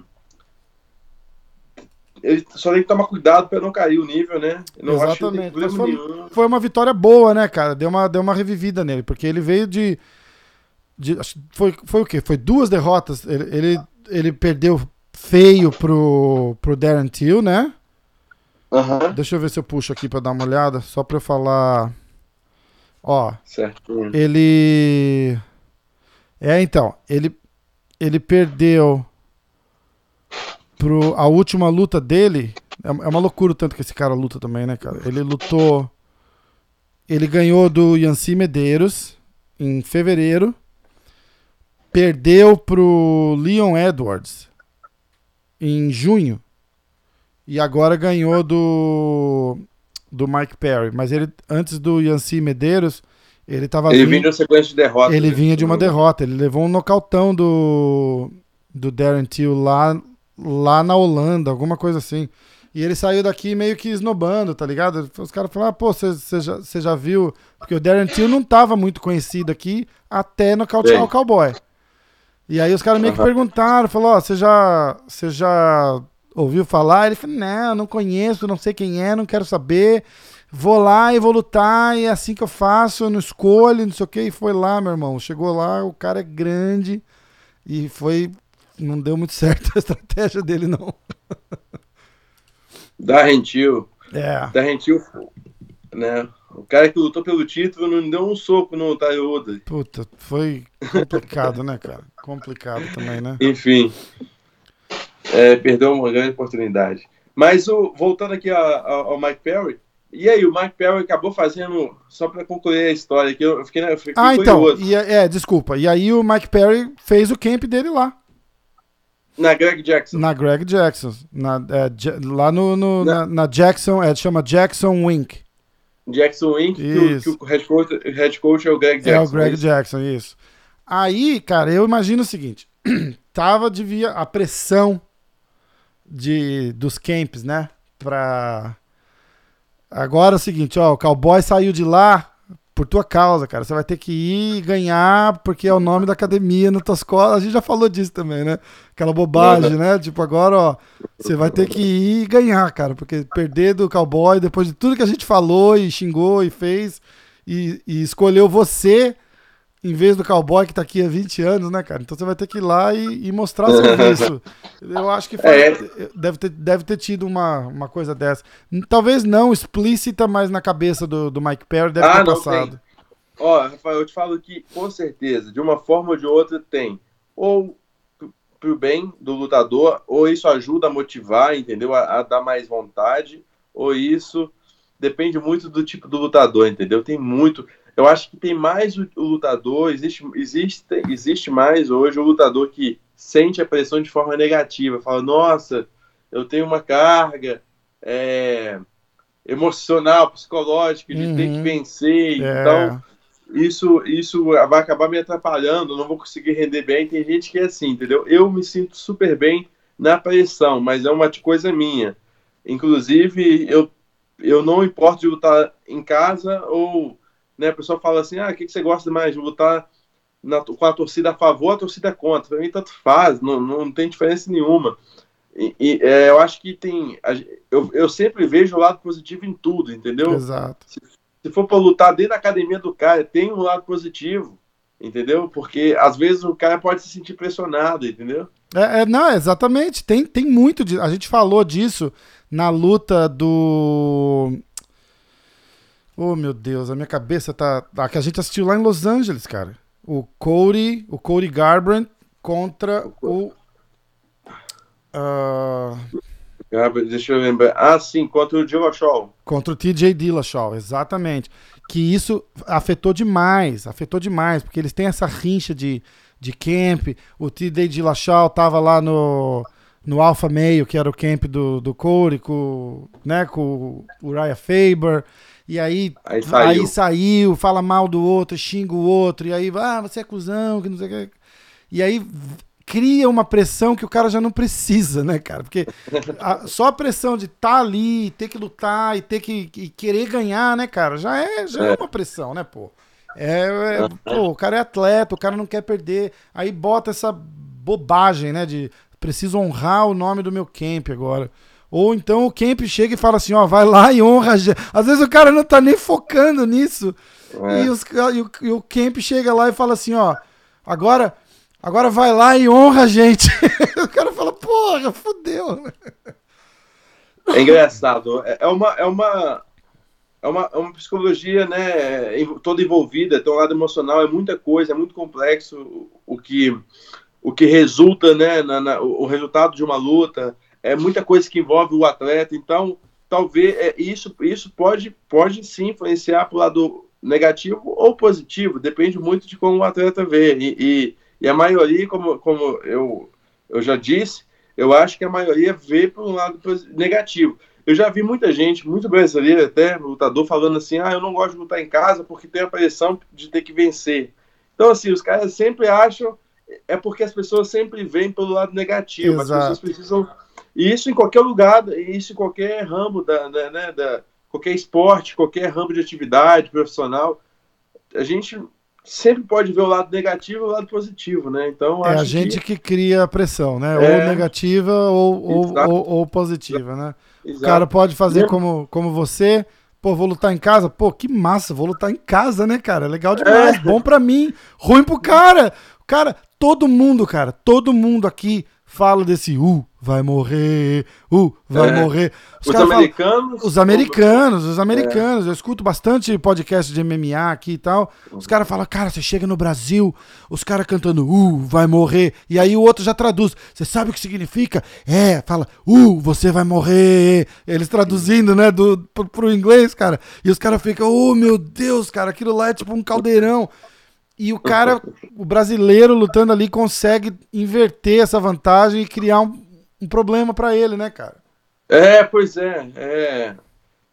ele só tem que tomar cuidado para não cair o nível, né? Eu não acho Exatamente. Problema foi, nenhum. foi uma vitória boa, né, cara? Deu uma, deu uma revivida nele, porque ele veio de. de acho foi, foi o quê? Foi duas derrotas. Ele, ele, ele perdeu feio pro, pro Darren Till, né? Aham. Deixa eu ver se eu puxo aqui pra dar uma olhada, só pra eu falar. Ó, Certo. ele. É, então, ele, ele perdeu pro. A última luta dele. É é uma loucura o tanto que esse cara luta também, né, cara? Ele lutou. Ele ganhou do Yancy Medeiros em fevereiro. Perdeu pro Leon Edwards em junho. E agora ganhou do. Do Mike Perry. Mas ele, antes do Yancy Medeiros, ele tava Ele vinha de uma sequência de derrotas. ele né? vinha de uma derrota. Ele levou um nocautão do, do Darren Till lá, lá na Holanda, alguma coisa assim. E ele saiu daqui meio que esnobando, tá ligado? Os caras falaram, ah, pô, você já, já viu? Porque o Darren Till não tava muito conhecido aqui até nocautear Sim. o Cowboy. E aí os caras meio que perguntaram, falou, ó, você já, já ouviu falar? Ele falou, não, não conheço, não sei quem é, não quero saber. Vou lá e vou lutar, e é assim que eu faço, eu não escolho, não sei o que. E foi lá, meu irmão. Chegou lá, o cara é grande e foi. Não deu muito certo a estratégia dele, não. Da Rentil. É. Da Rentil, né? O cara que lutou pelo título não deu um soco no Tayoda. Puta, foi complicado, né, cara? Complicado também, né? Enfim. É, perdeu uma grande oportunidade. Mas o, voltando aqui a- a- ao Mike Perry. E aí, o Mike Perry acabou fazendo. Só para concluir a história aqui, eu fiquei, eu fiquei Ah, então. curioso. E, é, desculpa. E aí o Mike Perry fez o camp dele lá. Na Greg Jackson. Na Greg Jackson. Na, é, lá no, no- Na- na, na Jackson, é, chama Jackson Wink. Jackson Wink, que, o- que o head coach, head coach é o Greg É Jackson. o Greg isso? Jackson, isso. Aí, cara, eu imagino o seguinte: tava, devia, a pressão de, dos camps, né? Pra. Agora é o seguinte, ó, o cowboy saiu de lá por tua causa, cara. Você vai ter que ir e ganhar, porque é o nome da academia nas tuas costas. A gente já falou disso também, né? Aquela bobagem, né? Tipo, agora, ó, você vai ter que ir e ganhar, cara, porque perder do cowboy, depois de tudo que a gente falou e xingou e fez, e, e escolheu você em vez do cowboy que tá aqui há 20 anos, né, cara? Então você vai ter que ir lá e, e mostrar serviço. Eu acho que foi- É. deve, ter, deve ter tido uma, uma coisa dessa. Talvez não explícita, mas na cabeça do, do Mike Perry deve Ah, ter passado. Ó, Rafael, eu te falo que, com certeza, de uma forma ou de outra, tem. Ou pro- pro bem do lutador, ou isso ajuda a motivar, entendeu? A, a dar mais vontade, ou isso depende muito do tipo do lutador, entendeu? Tem muito. Eu acho que tem mais o, o lutador, existe, existe, existe mais hoje o lutador que sente a pressão de forma negativa, fala, nossa, eu tenho uma carga é, emocional, psicológica, de ter Uhum. que vencer, É. então isso, isso vai acabar me atrapalhando, não vou conseguir render bem. Tem gente que é assim, entendeu? Eu me sinto super bem na pressão, mas é uma coisa minha. Inclusive, eu, eu não importo de lutar em casa ou né, a pessoa fala assim: ah, o que, que você gosta mais de lutar na- com a torcida a favor ou a torcida contra? Para mim, tanto faz, não, não tem diferença nenhuma. E, e, é, eu acho que tem. Eu, eu sempre vejo o lado positivo em tudo, entendeu? Exato. se for para lutar dentro da academia do cara, tem um lado positivo, entendeu? Porque às vezes o cara pode se sentir pressionado, entendeu? É, é, não, exatamente. Tem, tem muito de. A gente falou disso na luta do. Oh, meu Deus, a minha cabeça tá. A que a gente assistiu lá em Los Angeles, cara. O Cody, o Cody Garbrandt contra o. ah, Ah, Deixa eu lembrar. Ah, sim, contra o Dillashaw. Contra o TJ Dillashaw, exatamente. Que isso afetou demais, afetou demais, porque eles têm essa rincha de, de camp. O TJ Dillashaw tava lá no, no Alpha Meio, que era o camp do, do Corey, com, né, com o Uriah Faber. E aí, Aí saiu. aí saiu, fala mal do outro, xinga o outro, e aí, ah, você é cuzão, que não sei o que. E aí cria uma pressão que o cara já não precisa, né, cara? Porque a- só a pressão de estar ali, ter que lutar e ter que e querer ganhar, né, cara, já é, já é. É. uma pressão, né, pô? É, é- pô, o cara é atleta, o cara não quer perder. Aí bota essa bobagem, né, de preciso honrar o nome do meu camp agora. Ou então o camp chega e fala assim, ó, vai lá e honra. a gente. Às vezes o cara não tá nem focando nisso. É. E, os e o, e o camp chega lá e fala assim, ó, agora, Agora vai lá e honra a gente. o cara fala, porra, fudeu. É engraçado. É, é uma, é uma, é uma, é uma psicologia, né, toda envolvida, tem um lado emocional, é muita coisa, é muito complexo o que, o que resulta, né, na, na, o resultado de uma luta, é muita coisa que envolve o atleta, então talvez é, isso, isso pode, pode sim influenciar para o lado negativo ou positivo, depende muito de como o atleta vê, e, e, e a maioria, como, como eu, eu já disse, eu acho que a maioria vê para um lado negativo. Eu já vi muita gente, muito brasileiro até, lutador, falando assim: ah, eu não gosto de lutar em casa porque tem a pressão de ter que vencer. Então, assim, os caras sempre acham. É porque as pessoas sempre veem pelo lado negativo. Exato. As pessoas precisam. E isso em qualquer lugar, isso em qualquer ramo, da, da, né, da, qualquer esporte, qualquer ramo de atividade profissional. A gente sempre pode ver o lado negativo e o lado positivo, né? Então é a gente que... que cria a pressão, né? É... Ou negativa ou, ou, ou, ou, positiva, né? Exato. O cara pode fazer como, como você. Pô, vou lutar em casa. Pô, que massa, vou lutar em casa, né, cara? Legal demais. É. Bom pra mim, ruim pro cara. Cara, todo mundo, cara, todo mundo aqui fala desse uh, vai morrer, uh, vai é. morrer. Os, os americanos. Falam, os americanos, os americanos. É. Eu escuto bastante podcast de MMA aqui e tal. Os caras falam, cara, você chega no Brasil, os caras cantando, uh, vai morrer. E aí o outro já traduz. Você sabe o que significa? É, fala, uh, você vai morrer. Eles traduzindo, né, do, pro, pro inglês, cara. E os caras ficam, oh, meu Deus, cara, aquilo lá é tipo um caldeirão. E o cara, o brasileiro lutando ali, consegue inverter essa vantagem e criar um, um problema para ele, né, cara? É, pois é, é.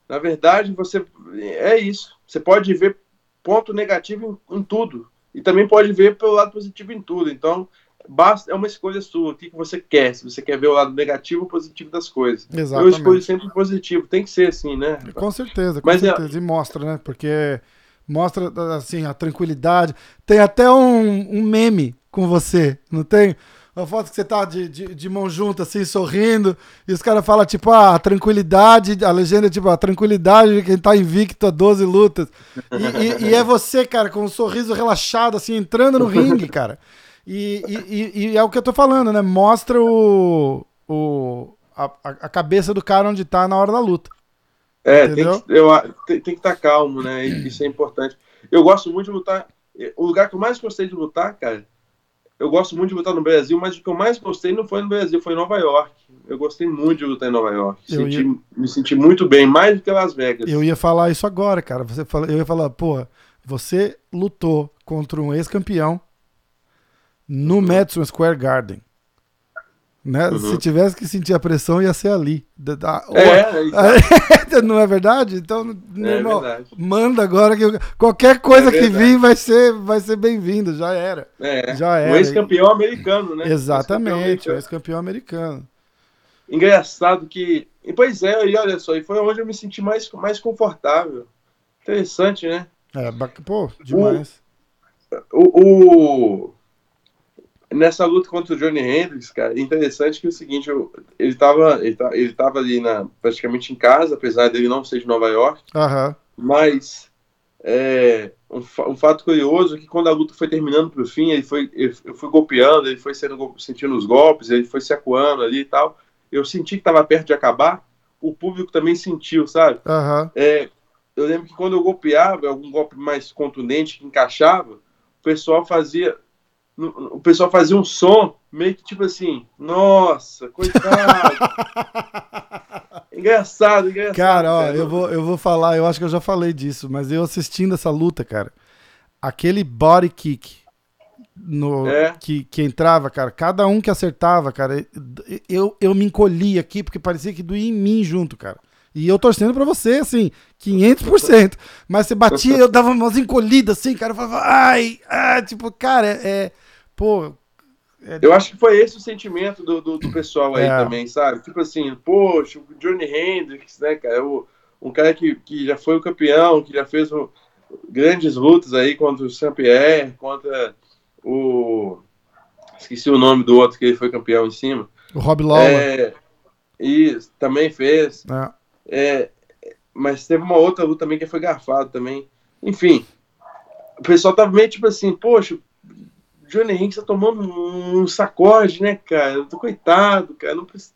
Na verdade, você é isso. Você pode ver ponto negativo em, em, tudo e também pode ver pelo lado positivo em tudo. Então, basta é uma escolha sua. O que, que você quer? Se você quer ver o lado negativo ou positivo das coisas. Exatamente. Eu escolho sempre o positivo. Tem que ser assim, né? Com certeza, com Mas é certeza. É... E mostra, né? Porque mostra assim a tranquilidade. Tem até um, um meme com você, não tem? Uma foto que você tá de, de, de mão junta, assim, sorrindo, e os caras falam, tipo, ah, a tranquilidade, a legenda é tipo, a tranquilidade de quem tá invicto a 12 lutas. E, e, e, é você, cara, com um sorriso relaxado, assim, entrando no ringue, cara. E, e, e, é o que eu tô falando, né? Mostra o, o, a, a cabeça do cara onde tá na hora da luta. É, tem que, eu, tem, tem que estar tá calmo, né? Isso é importante. Eu gosto muito de lutar. O lugar que eu mais gostei de lutar, cara, eu gosto muito de lutar no Brasil, mas o que eu mais gostei não foi no Brasil, foi em Nova York. Eu gostei muito de lutar em Nova York. Senti, ia... Me senti muito bem, mais do que Las Vegas. Eu ia falar isso agora, cara. Você fala, eu ia falar, pô, você lutou contra um ex-campeão no uhum. Madison Square Garden. Né? Uhum. Se tivesse que sentir a pressão, ia ser ali. É, é não é verdade? Então, é irmão, verdade. manda agora que qualquer coisa é que vir vai ser, vai ser bem-vindo. Já era. É. Já era. O ex-campeão americano, né? Exatamente, o ex-campeão americano. Engraçado que. E, pois é, e olha só, e foi onde eu me senti mais, mais confortável. Interessante, né? É, pô, demais. o, o nessa luta contra o Johnny Hendricks, cara, interessante que é o seguinte, eu, ele estava ele, tá, ele tava ali na, praticamente em casa, apesar dele não ser de Nova York, uhum. mas é, um, um, fato curioso é que quando a luta foi terminando para o fim, ele foi, ele, eu fui golpeando, ele foi sendo, sentindo os golpes, ele foi se acuando ali e tal, eu senti que estava perto de acabar, o público também sentiu, sabe? Uhum. É, eu lembro que quando eu golpeava, algum golpe mais contundente que encaixava, o pessoal fazia o pessoal fazia um som meio que tipo assim, nossa, coitado. engraçado, engraçado. Cara, ó, eu vou, eu vou falar, eu acho que eu já falei disso, mas eu assistindo essa luta, cara, aquele body kick no, é. que, que entrava, cara, cada um que acertava, cara, eu, eu me encolhi aqui porque parecia que doía em mim junto, cara. E eu torcendo pra você, assim, 500%. Mas você batia, eu dava umas encolhidas, assim, cara, eu falava, ai, ai, tipo, cara, é pô. É... Eu acho que foi esse o sentimento do, do, do pessoal aí é. também, sabe? Tipo assim, poxa, o Johnny Hendrix, né, cara? O, um cara que, que já foi o campeão, que já fez o, grandes lutas aí contra o Saint-Pierre, contra o. Esqueci o nome do outro que ele foi campeão em cima. O Rob Lawler. É, e também fez. É. É, mas teve uma outra luta também que foi garfado também. Enfim, o pessoal tava meio tipo assim, poxa, Johnny Hendricks tá tomando um sacode, né, cara? Eu tô coitado, cara. Não precisa.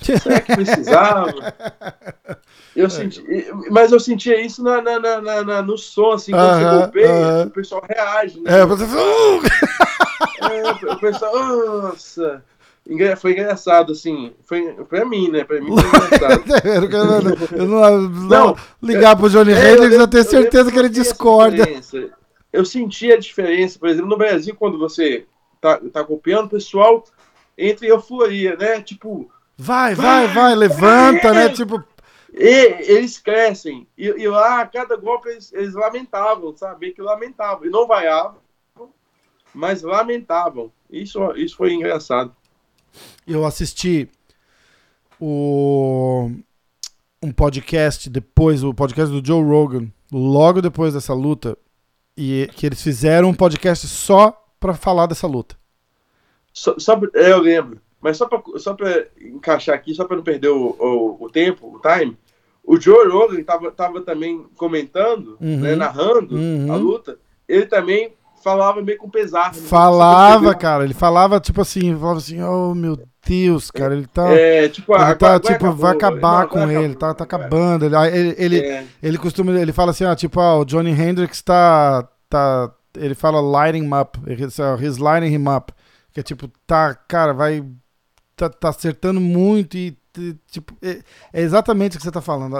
Será que precisava? Eu senti, mas eu sentia isso na, na, na, na no som, assim, quando uh -huh, você golpeia, uh -huh. o pessoal reage, né? É, você... é, o pessoal, nossa... Foi engraçado, assim, foi pra mim, né? Pra mim foi engraçado. eu não, não, ligar pro Johnny é, Hendrix, eu, eu tenho certeza eu que ele discorda. Eu senti a diferença, por exemplo, no Brasil, quando você tá, tá copiando, o pessoal entra em euforia, né? Tipo, vai, vai, vai, vai levanta, é, né? Tipo. E, eles crescem. E, e lá, cada golpe, eles, eles lamentavam, sabe? Que lamentavam. E não vaiavam, mas lamentavam. Isso, isso foi engraçado. Eu assisti o um podcast depois, o podcast do Joe Rogan, logo depois dessa luta, e que eles fizeram um podcast só para falar dessa luta. Só, só, é, eu lembro. Mas só para só encaixar aqui, só para não perder o, o, o, tempo, o time, o Joe Rogan estava tava também comentando, né, uhum. né, narrando uhum. a luta. Ele também falava meio com pesar. Né? Falava, cara. Ele falava tipo assim, falava assim, oh meu Deus, cara, ele tá. É, tipo, ele tá, vai, tipo, vai acabar com ele, tá, tá acabando. Ele, ele, ele, é. ele costuma, ele fala assim, ah, tipo, ah, o Johnny Hendrix tá, tá, ele fala lighting him up, he's lighting him up, que é tipo, tá, cara, vai, tá, tá acertando muito e, tipo, é, é exatamente o que você tá falando.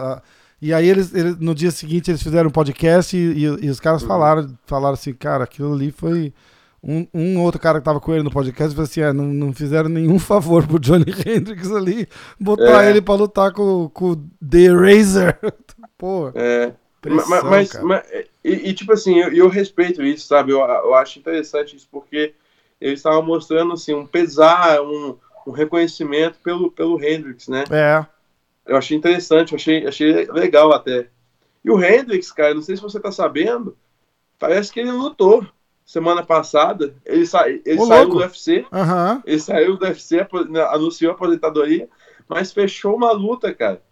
E aí eles, eles, no dia seguinte eles fizeram um podcast e, e, e os caras uhum. falaram, falaram assim, cara, aquilo ali foi um, um, outro cara que tava com ele no podcast falou assim: é, não, não fizeram nenhum favor pro Johnny Hendrix ali botar é. ele pra lutar com, com o The Eraser. Pô. É. Pressão, mas, mas e, e, tipo assim, eu, eu, respeito isso, sabe? Eu, eu acho interessante isso porque eles estavam mostrando assim, um pesar, um, um reconhecimento pelo, pelo Hendrix, né? É. Eu achei interessante, eu achei, achei legal até. E o Hendrix, cara, não sei se você tá sabendo, parece que ele lutou semana passada. Ele, sa ele saiu louco. do UFC. Uhum. Ele saiu do UFC, né, anunciou a aposentadoria, mas fechou uma luta, cara.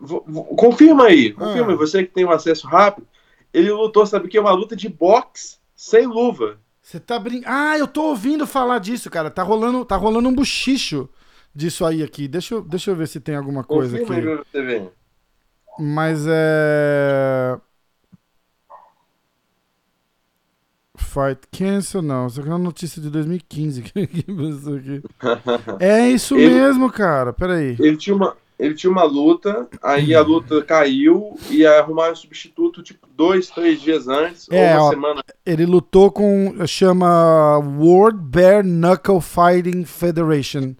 V confirma aí, confirma aí, ah. você que tem um acesso rápido. Ele lutou, sabe o que? Uma luta de boxe sem luva. Você tá brincando. Ah, eu tô ouvindo falar disso, cara. Tá rolando, tá rolando um buchicho disso aí aqui. Deixa eu, deixa eu ver se tem alguma coisa aqui. Mas é. Fight Cancel, não. Isso aqui é uma notícia de 2015. é isso ele, mesmo, cara. Peraí. Ele tinha, uma, ele tinha uma luta, aí a luta caiu e arrumaram um substituto, tipo, dois, três dias antes, é, ou uma ó, semana. Ele lutou com. chama World Bare Knuckle Fighting Federation,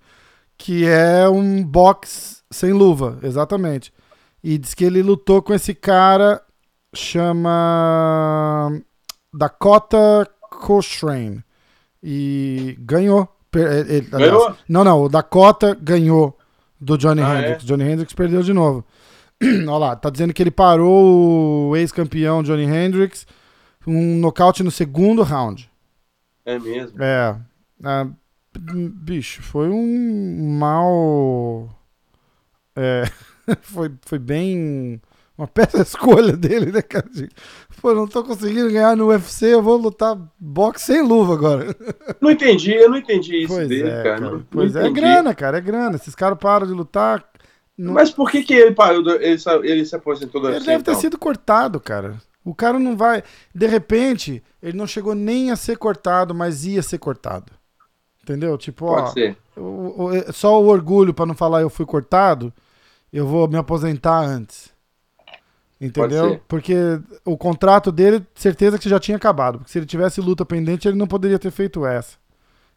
que é um box sem luva, exatamente. E diz que ele lutou com esse cara, chama. Dakota Cochrane. E ganhou. Ele, ganhou? não, não, o Dakota ganhou do Johnny ah, Hendricks. É? Johnny Hendricks perdeu de novo. Olha lá, tá dizendo que ele parou o ex-campeão Johnny Hendricks um nocaute no segundo round. É mesmo? É. é bicho, foi um mal. É, foi, foi bem uma péssima escolha dele, né, cara? Pô, não tô conseguindo ganhar no UFC, eu vou lutar boxe sem luva agora. Não entendi, eu não entendi isso pois dele, é, cara. cara. Pois não é, é grana, cara, é grana. Esses caras param de lutar. Não... Mas por que, que ele parou, ele, ele se aposentou do UFC? Ele deve ter então? sido cortado, cara. O cara não vai. De repente, ele não chegou nem a ser cortado, mas ia ser cortado. Entendeu? Tipo, Pode ó. Ser. O, só o orgulho para não falar eu fui cortado, eu vou me aposentar antes. Entendeu? Porque o contrato dele, certeza que já tinha acabado. Porque se ele tivesse luta pendente, ele não poderia ter feito essa.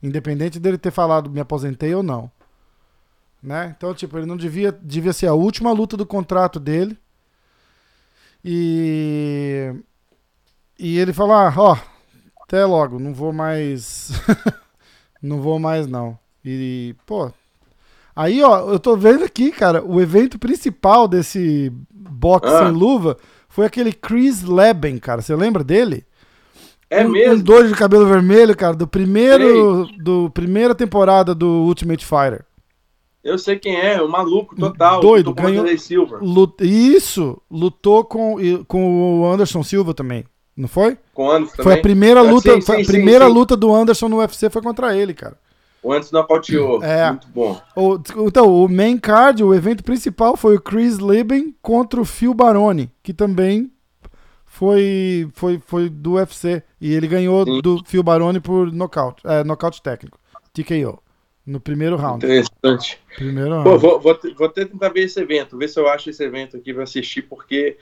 Independente dele ter falado me aposentei ou não. Né? Então, tipo, ele não devia. Devia ser a última luta do contrato dele. E. E ele falou: ah, ó, até logo, não vou mais. não vou mais, não. E, pô, Aí, ó, eu tô vendo aqui, cara, o evento principal desse box ah. sem luva foi aquele Chris Leben, cara. Você lembra dele? É um, mesmo? Um doido de cabelo vermelho, cara, do primeiro do primeira temporada do Ultimate Fighter. Eu sei quem é, o maluco total. Doido, ganhou. Silva. Lut, isso, lutou com, com o Anderson Silva também. Não foi? Com o Anderson Foi também? a primeira Ah, luta, sim, foi a sim, sim, primeira sim. luta do Anderson no UFC foi contra ele, cara. O Anderson nocauteou. É. Muito bom. O- então, o main card, o evento principal foi o Chris Lieben contra o Phil Baroni, que também foi, foi, foi do UFC. E ele ganhou do Phil Baroni por nocaute, é, nocaute técnico, TKO, no primeiro round. Interessante. Primeiro Pô, round. vou, vou, vou até tentar ver esse evento, ver se eu acho esse evento aqui pra assistir, porque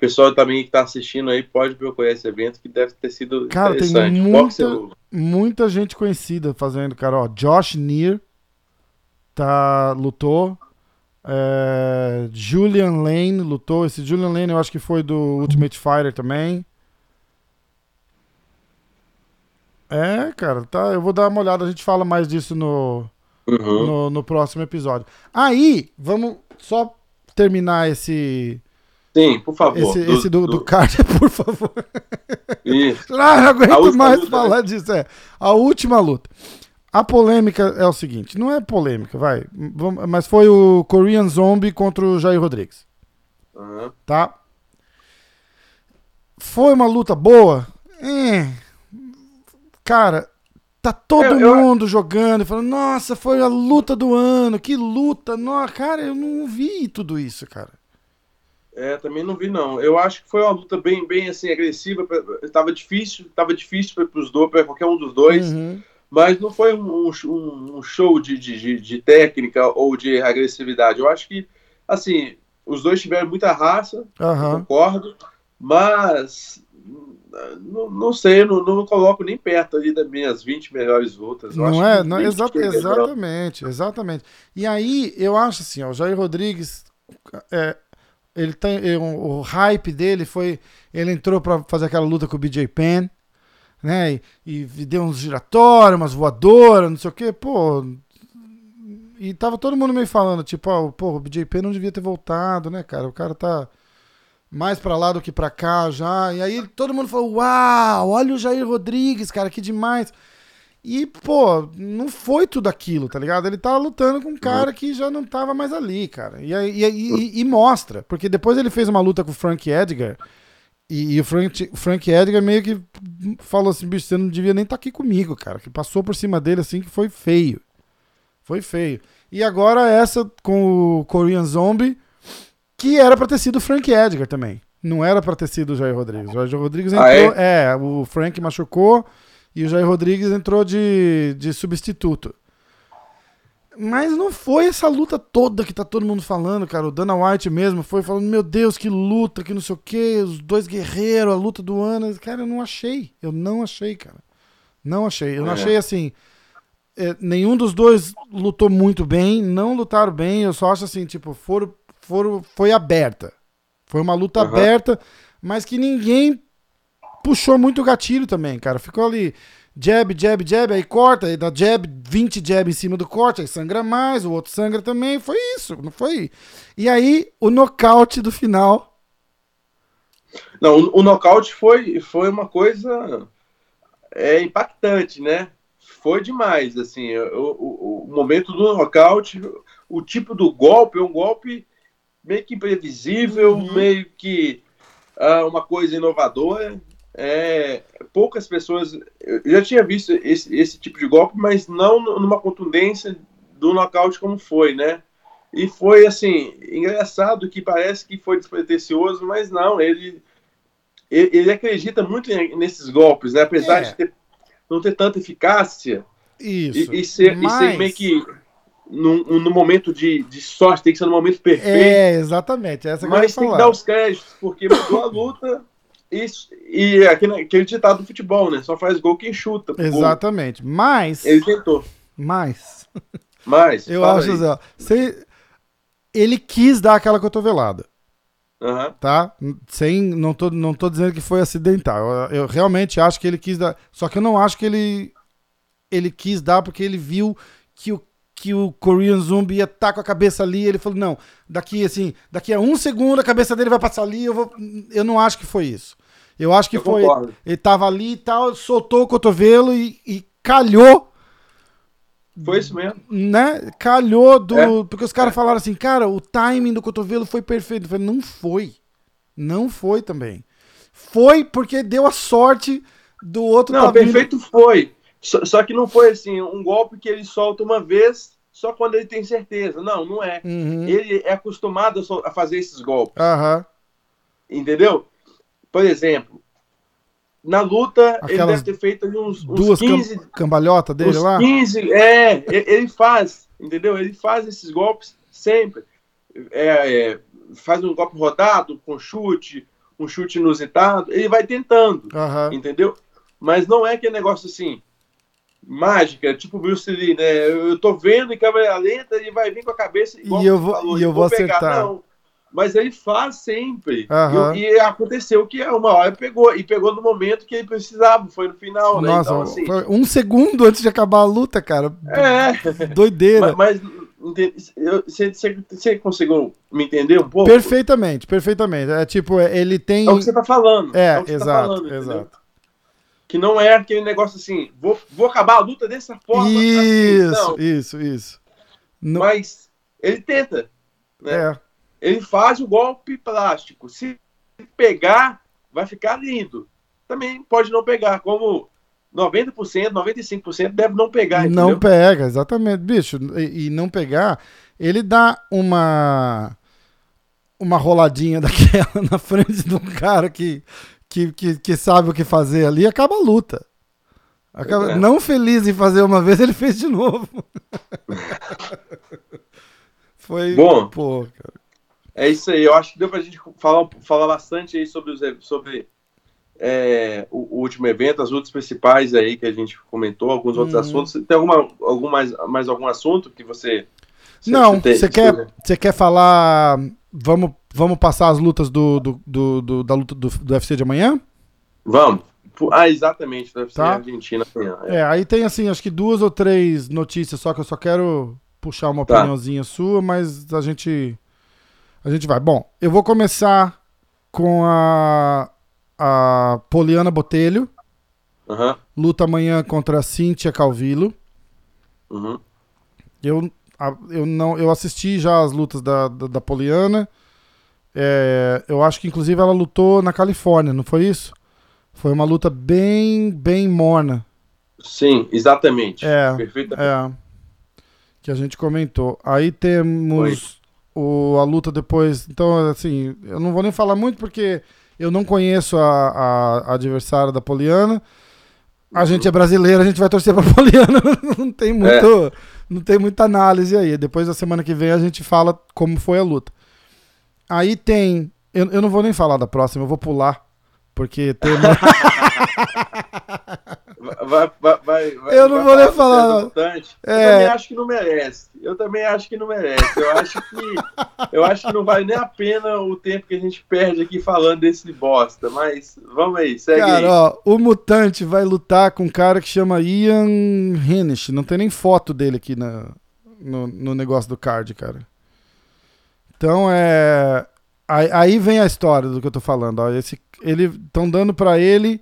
pessoal também que tá assistindo aí pode procurar esse evento, que deve ter sido Cara, tem interessante. muita- Boxe Lula. Muita gente conhecida fazendo, cara. Ó, Josh Neer tá, lutou. É, Julian Lane lutou. Esse Julian Lane eu acho que foi do Ultimate Fighter também. É, cara, tá. Eu vou dar uma olhada. A gente fala mais disso no, Uhum. no, no próximo episódio. Aí, vamos só terminar esse, Sim, por favor. esse, esse do, do card, por favor. Isso. Ah, não aguento mais luta, falar disso. É. A última luta. A polêmica é o seguinte: não é polêmica, vai. Mas foi o Korean Zombie contra o Jair Rodrigues, Uhum. tá? Foi uma luta boa? É. Cara, tá todo Eu- eu- mundo jogando e falando: nossa, foi a luta do ano, que luta. Nossa, cara, eu não vi tudo isso, cara. É, também não vi, não. Eu acho que foi uma luta bem, bem assim, agressiva. Tava difícil, tava difícil para os dois, para qualquer um dos dois. Uhum. Mas não foi um, um- um show de, de, de- técnica ou de agressividade. Eu acho que, assim, os dois tiveram muita raça, Aham. concordo, mas não, não sei, não, não coloco nem perto ali das minhas 20 melhores lutas. Eu Não acho é? Não, exa- exatamente, exatamente. E aí, eu acho assim, ó, o Jair Rodrigues, é, ele tem, é, o, hype dele foi, ele entrou pra fazer aquela luta com o BJ Penn, né, e, e deu uns giratórios, umas voadoras, não sei o que, pô, e tava todo mundo meio falando, tipo, ó, pô, o BJ Penn não devia ter voltado, né, cara, o cara tá mais pra lá do que pra cá já, e aí todo mundo falou, uau, olha o Jair Rodrigues, cara, que demais. E, pô, não foi tudo aquilo, tá ligado? Ele tava lutando com um cara que já não tava mais ali, cara. E, e, e- e mostra, porque depois ele fez uma luta com o Frank Edgar, e, o Frank, Frank Edgar meio que falou assim, bicho, você não devia nem estar aqui comigo, cara. Que passou por cima dele assim que foi feio. Foi feio. E agora essa com o Korean Zombie, que era pra ter sido o Frank Edgar também. Não era pra ter sido o Jair Rodrigues. O Jair Rodrigues entrou. Ah, é? o Frank machucou e o Jair Rodrigues entrou de, de substituto. Mas não foi essa luta toda que tá todo mundo falando, cara. O Dana White mesmo foi falando: Meu Deus, que luta, que não sei o quê, os dois guerreiros, a luta do ano. Cara, eu não achei. Eu não achei, cara. Não achei. Eu não É. achei assim. é, nenhum dos dois lutou muito bem, não lutaram bem. Eu só acho assim, tipo, foram, foram, foi aberta. Foi uma luta Aham. aberta, mas que ninguém puxou muito o gatilho também, cara. Ficou ali jab, jab, jab, aí corta, aí dá jab, 20 jab em cima do corte, aí sangra mais, o outro sangra também. Foi isso, não foi? E aí, o nocaute do final. Não, o, o nocaute foi, foi uma coisa é, impactante, né? Foi demais, assim, o, o, o momento do nocaute, o tipo do golpe, é um golpe meio que imprevisível, Uhum. meio que ah, uma coisa inovadora. É, poucas pessoas. Eu já tinha visto esse, esse tipo de golpe, mas não numa contundência do nocaute como foi, né? E foi assim, engraçado que parece que foi despretensioso, mas não, ele, ele, ele acredita muito nesses golpes, né? Apesar É. de ter- não ter tanta eficácia Isso. e, e ser, e Mas- ser meio que no, no momento de, de sorte, tem que ser no momento perfeito. É, exatamente. Essa que Mas tem que dar os créditos, porque mudou a luta. Isso, e aquele, aquele ditado do futebol, né? Só faz gol quem chuta. Gol. Exatamente. Mas. Ele tentou. Mas. Mas. Eu acho aí. assim, ó, se- ele quis dar aquela cotovelada, Aham. tá? Sem, não tô, não tô dizendo que foi acidental. Eu, eu realmente acho que ele quis dar. Só que eu não acho que ele ele quis dar porque ele viu que o que o Korean Zombie ia estar com a cabeça ali, ele falou: "Não, daqui assim, daqui a um segundo a cabeça dele vai passar ali, eu vou eu não acho que foi isso. Eu acho que Eu foi concordo. ele tava ali e tal, soltou o cotovelo e, e calhou Foi isso mesmo. né? Calhou do. É. Porque os caras É. falaram assim, cara, o timing do cotovelo foi perfeito. Eu falei, não foi. Não foi também. foi porque deu a sorte do outro Não, tá perfeito foi. Só, só que não foi assim, um golpe que ele solta uma vez só quando ele tem certeza. Não, não é. Uhum. Ele é acostumado a fazer esses golpes. Aham. Entendeu? Por exemplo, na luta, ele Aquelas deve ter feito ali uns, uns Duas 15, cam cambalhota dele uns lá. 15. É, ele faz, entendeu? Ele faz esses golpes sempre. É, é, faz um golpe rodado, com chute, um chute inusitado. Ele vai tentando, Aham. entendeu? Mas não é aquele negócio assim, mágica, tipo Bruce Lee, né? Eu tô vendo em câmera lenta, ele vai vir com a cabeça igual E eu vou- falou, e eu vou pegar. acertar. Não. Mas ele faz sempre. Aham. E, e aconteceu que uma hora pegou. E pegou no momento que ele precisava. Foi no final, né? Nossa, Então, assim. foi um segundo antes de acabar a luta, cara. É. Doideira. Mas, você, conseguiu me entender um pouco? Perfeitamente, perfeitamente. É tipo, é, ele tem. É o que você tá falando. É, o que você tá exato, falando, entendeu? exato. Que não é aquele negócio assim, vou, vou acabar a luta dessa forma. assim, Isso, não. isso, isso. Não- Mas ele tenta. Né? é, Ele faz o golpe plástico. Se pegar, vai ficar lindo. Também pode não pegar, como 90%, 95% deve não pegar, não entendeu? pega, exatamente, bicho. E, e não pegar, ele dá uma uma roladinha daquela na frente de um cara que, que, que, que sabe o que fazer ali acaba a luta. Acaba- É. Não feliz em fazer uma vez, ele fez de novo. Foi. Bom. Pô, cara. É isso aí. Eu acho que deu pra gente falar, falar bastante aí sobre, os, sobre é, o, o último evento, as lutas principais aí que a gente comentou, alguns outros Uhum. assuntos. Tem alguma, algum mais, mais algum assunto que você. você- Não, tem- você quer, você quer falar. Vamos, vamos passar as lutas do, do, do- do- da luta do, do UFC de amanhã? Vamos. Ah, exatamente. Deve ser Tá. Argentina amanhã. é. É, aí tem assim, acho que duas ou três notícias, só que eu só quero puxar uma Tá. opiniãozinha sua, mas a gente a gente vai. Bom, eu vou começar com a a Poliana Botelho, Aham. luta amanhã contra a Cíntia Calvillo. Uhum. Eu, a- eu não eu assisti já as lutas da, da, da Poliana. É, eu acho que inclusive ela lutou na Califórnia, não foi isso? Foi uma luta bem bem morna. Sim, exatamente. É. É. Que a gente comentou. Aí temos o, a luta depois. Então, assim, eu não vou nem falar muito porque eu não conheço a, a- a adversária da Poliana. A gente é brasileiro, a gente vai torcer pra Poliana. Não tem muito, não tem muita análise aí. Depois da semana que vem a gente fala como foi a luta. Aí tem. Eu, eu não vou nem falar da próxima, eu vou pular. Porque tem. Vai, vai, vai, Eu não vou nem falar. É. Eu também acho que não merece. Eu também acho que não merece. Eu acho que eu acho que não vale nem a pena o tempo que a gente perde aqui falando desse bosta. Mas vamos aí, segue aí. Cara, ó, o Mutante vai lutar com um cara que chama Ian Hennish. Não tem nem foto dele aqui na, no, no negócio do card, cara. Então é. Aí, aí vem a história do que eu tô falando. Ó. Esse, ele estão dando pra ele.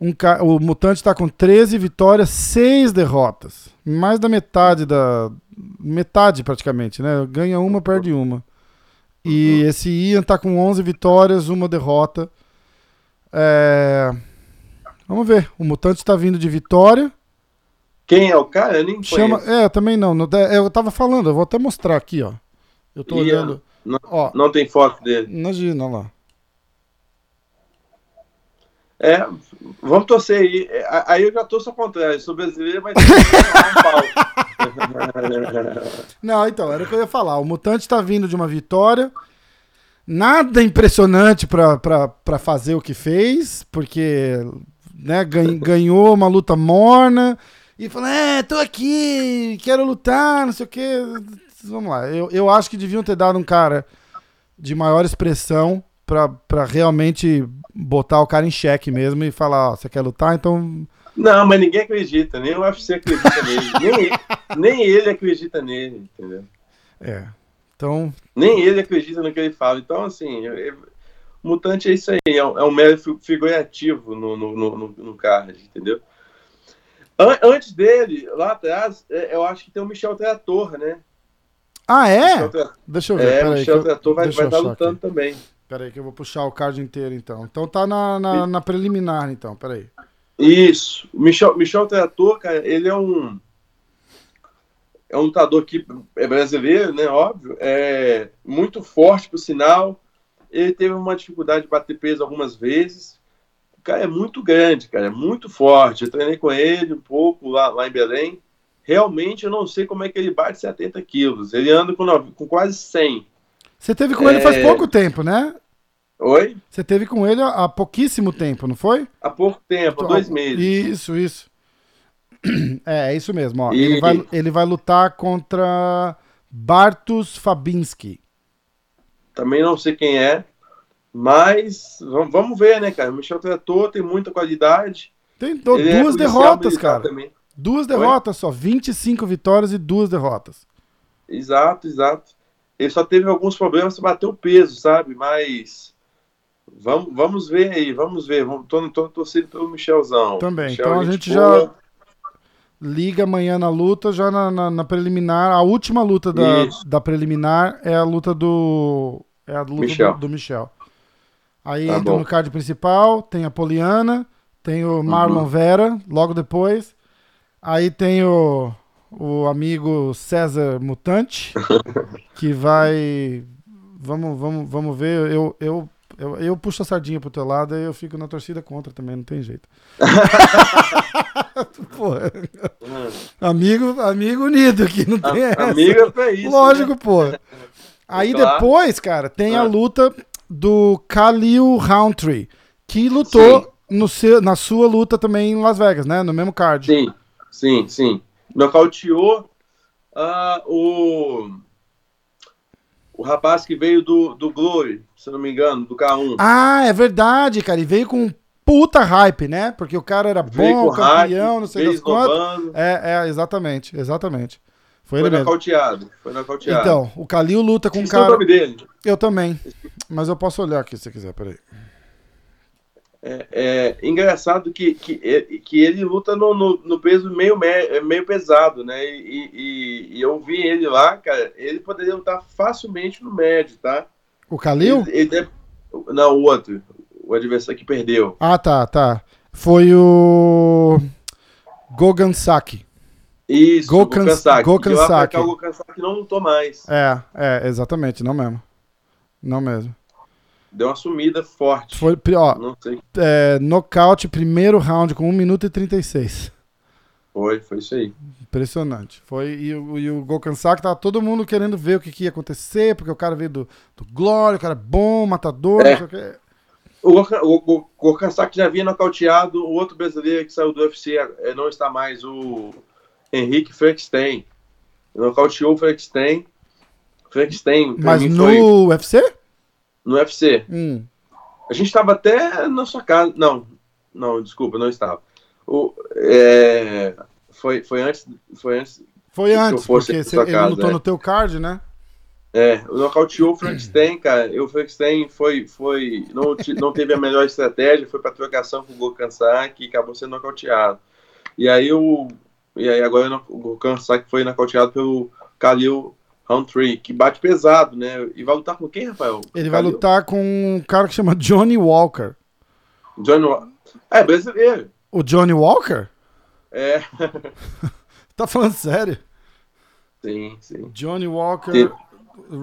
Um, ca- o Mutante tá com 13 vitórias, 6 derrotas. Mais da metade da. Metade praticamente, né? Ganha uma, perde uma. E esse Ian tá com 11 vitórias, uma derrota. É, Vamos ver. O Mutante tá vindo de vitória. Quem é o cara? Eu nem Chama... conheço. É, eu também não. não- é, Eu tava falando, eu vou até mostrar aqui, ó. Eu tô Ian. olhando. Não, Ó, não tem foto dele. imagina olha lá. É, vamos torcer aí. É, Aí eu já torço ao contrário. Sou brasileiro, mas não então, era o que eu ia falar. O Mutante tá vindo de uma vitória. Nada impressionante pra fazer o que fez, porque né, gan- ganhou uma luta morna e falou: É, tô aqui, quero lutar, não sei o quê. Vamos lá. Eu, eu acho que deviam ter dado um cara de maior expressão pra, pra realmente botar o cara em xeque mesmo e falar: Ó, você quer lutar? Então Não, mas ninguém acredita. Nem o UFC acredita nele. Nem, nem ele acredita nele, entendeu? É. Então, Nem ele acredita no que ele fala. Então, assim, é- mutante é isso aí. É um, é um mero fi- figurativo no, no, no, no- card, entendeu? An- antes dele, lá atrás, é, eu acho que tem o Michel Trator, né? ah, é? Michel Tra- Deixa eu ver. É, peraí, Michel eu- Trator vai eu estar achar lutando aqui. também. Pera aí que eu vou puxar o card inteiro então. Então tá na, na, na preliminar então, pera aí. Isso. Michel, Michel Trator, cara, ele é um. É um lutador que é brasileiro, né? Óbvio. É muito forte, por sinal. Ele teve uma dificuldade de bater peso algumas vezes. O cara é muito grande, cara, é muito forte. Eu treinei com ele um pouco lá, lá em Belém. Realmente eu não sei como é que ele bate 70 quilos. Ele anda com, nove- com quase 100. Você teve com ele faz É. pouco tempo, né? Oi? Você teve com ele há pouquíssimo tempo, não foi? Há pouco tempo, há dois meses. Isso, isso. É, é isso mesmo, ó. E- Ele, vai, ele vai lutar contra Bartos Fabinski. Também não sei quem é. Mas vamos, ver, né, cara? O Michel Trator tem muita qualidade. Tem do- é duas policial derrotas, cara. Também. Duas derrotas só. 25 vitórias e duas derrotas. Exato, exato. Ele só teve alguns problemas para bater o peso, sabe? Mas vamos, vamos ver aí, vamos ver. Vamos, tô, tô torcendo pelo Michelzão. Também. Michel, Então a gente já liga amanhã na luta, já na, na- na preliminar. A última luta da, Isso. da preliminar é a luta do. É a luta Michel. Do, do Michel. Aí Tá entra bom. no card principal, tem a Poliana, tem o Marlon Uhum. Vera, logo depois. Aí tem o, o amigo César Mutante, que vai. Vamos, vamos, vamos ver. Eu, eu, eu, eu puxo a sardinha pro teu lado e eu fico na torcida contra também, não tem jeito. Porra. Hum. Amigo, amigo unido aqui, não tem A- essa. Amigo é pra isso. Lógico, né? pô. Aí Claro. depois, cara, tem a Ah. luta do Khalil Roundtree, que lutou no seu, na sua luta também em Las Vegas, né? No mesmo card. Sim, sim, sim. Nocauteou ah, o. O rapaz que veio do, do Glory, se não me engano, do K1. Ah, é verdade, cara. E veio com puta hype, né? Porque o cara era bom, campeão, hype, não sei das quantas. esnobando. É, é, exatamente, exatamente. Foi, Foi ele mesmo. nocauteado. Foi nocauteado. Então, o Khalil luta com um o cara. nome dele. Eu também. Mas eu posso olhar aqui se você quiser, peraí. É, é engraçado que, que, que ele luta no, no, no peso meio, me- meio pesado, né? E, e- e eu vi ele lá, cara, ele poderia lutar facilmente no médio, tá? O Khalil? Ele, ele Não, o outro. O adversário que perdeu. Ah, tá, tá. Foi o. Gogan Saki. Isso, Gokan- o Gokansaki. Gokan Saki. o Gokansaki não lutou mais. É, é, exatamente, não mesmo. Não mesmo. Deu uma sumida forte. Foi, ó, Não sei. é, nocaute, primeiro round com 1 minuto e 36. Foi, foi isso aí. Impressionante. Foi, e, o- e o Gokan Saki tava todo mundo querendo ver o que, que ia acontecer, porque o cara veio do, do Glória, o cara é bom, matador, É. o. O Gokan- o Go- Gokansaki já havia nocauteado o outro brasileiro que saiu do UFC, é, não está mais, o Henrique Frankenstein. Nocauteou o Frankenstein. Frankenstein, Mas no foi UFC? No UFC. Hum. A gente estava até na sua casa. Não, não, desculpa, não estava. O, é, foi, foi antes. Foi antes. Foi antes, porque na cê- sua ele casa, lutou é. no teu card, né? É, o nocauteou o Frankenstein, cara. E o Frankenstein foi, foi, não, não teve a melhor estratégia, foi para trocação com o Gokansaki e acabou sendo nocauteado. E aí o. E aí agora o Gokansaki foi nocauteado pelo Khalil Roundtree, que bate pesado, né? E vai lutar com quem, Rafael? Ele vai lutar com um cara que chama Johnny Walker. John Wa- É, brasileiro. O Johnny Walker? É, Tá falando sério? sim, sim. Johnny Walker. Sim.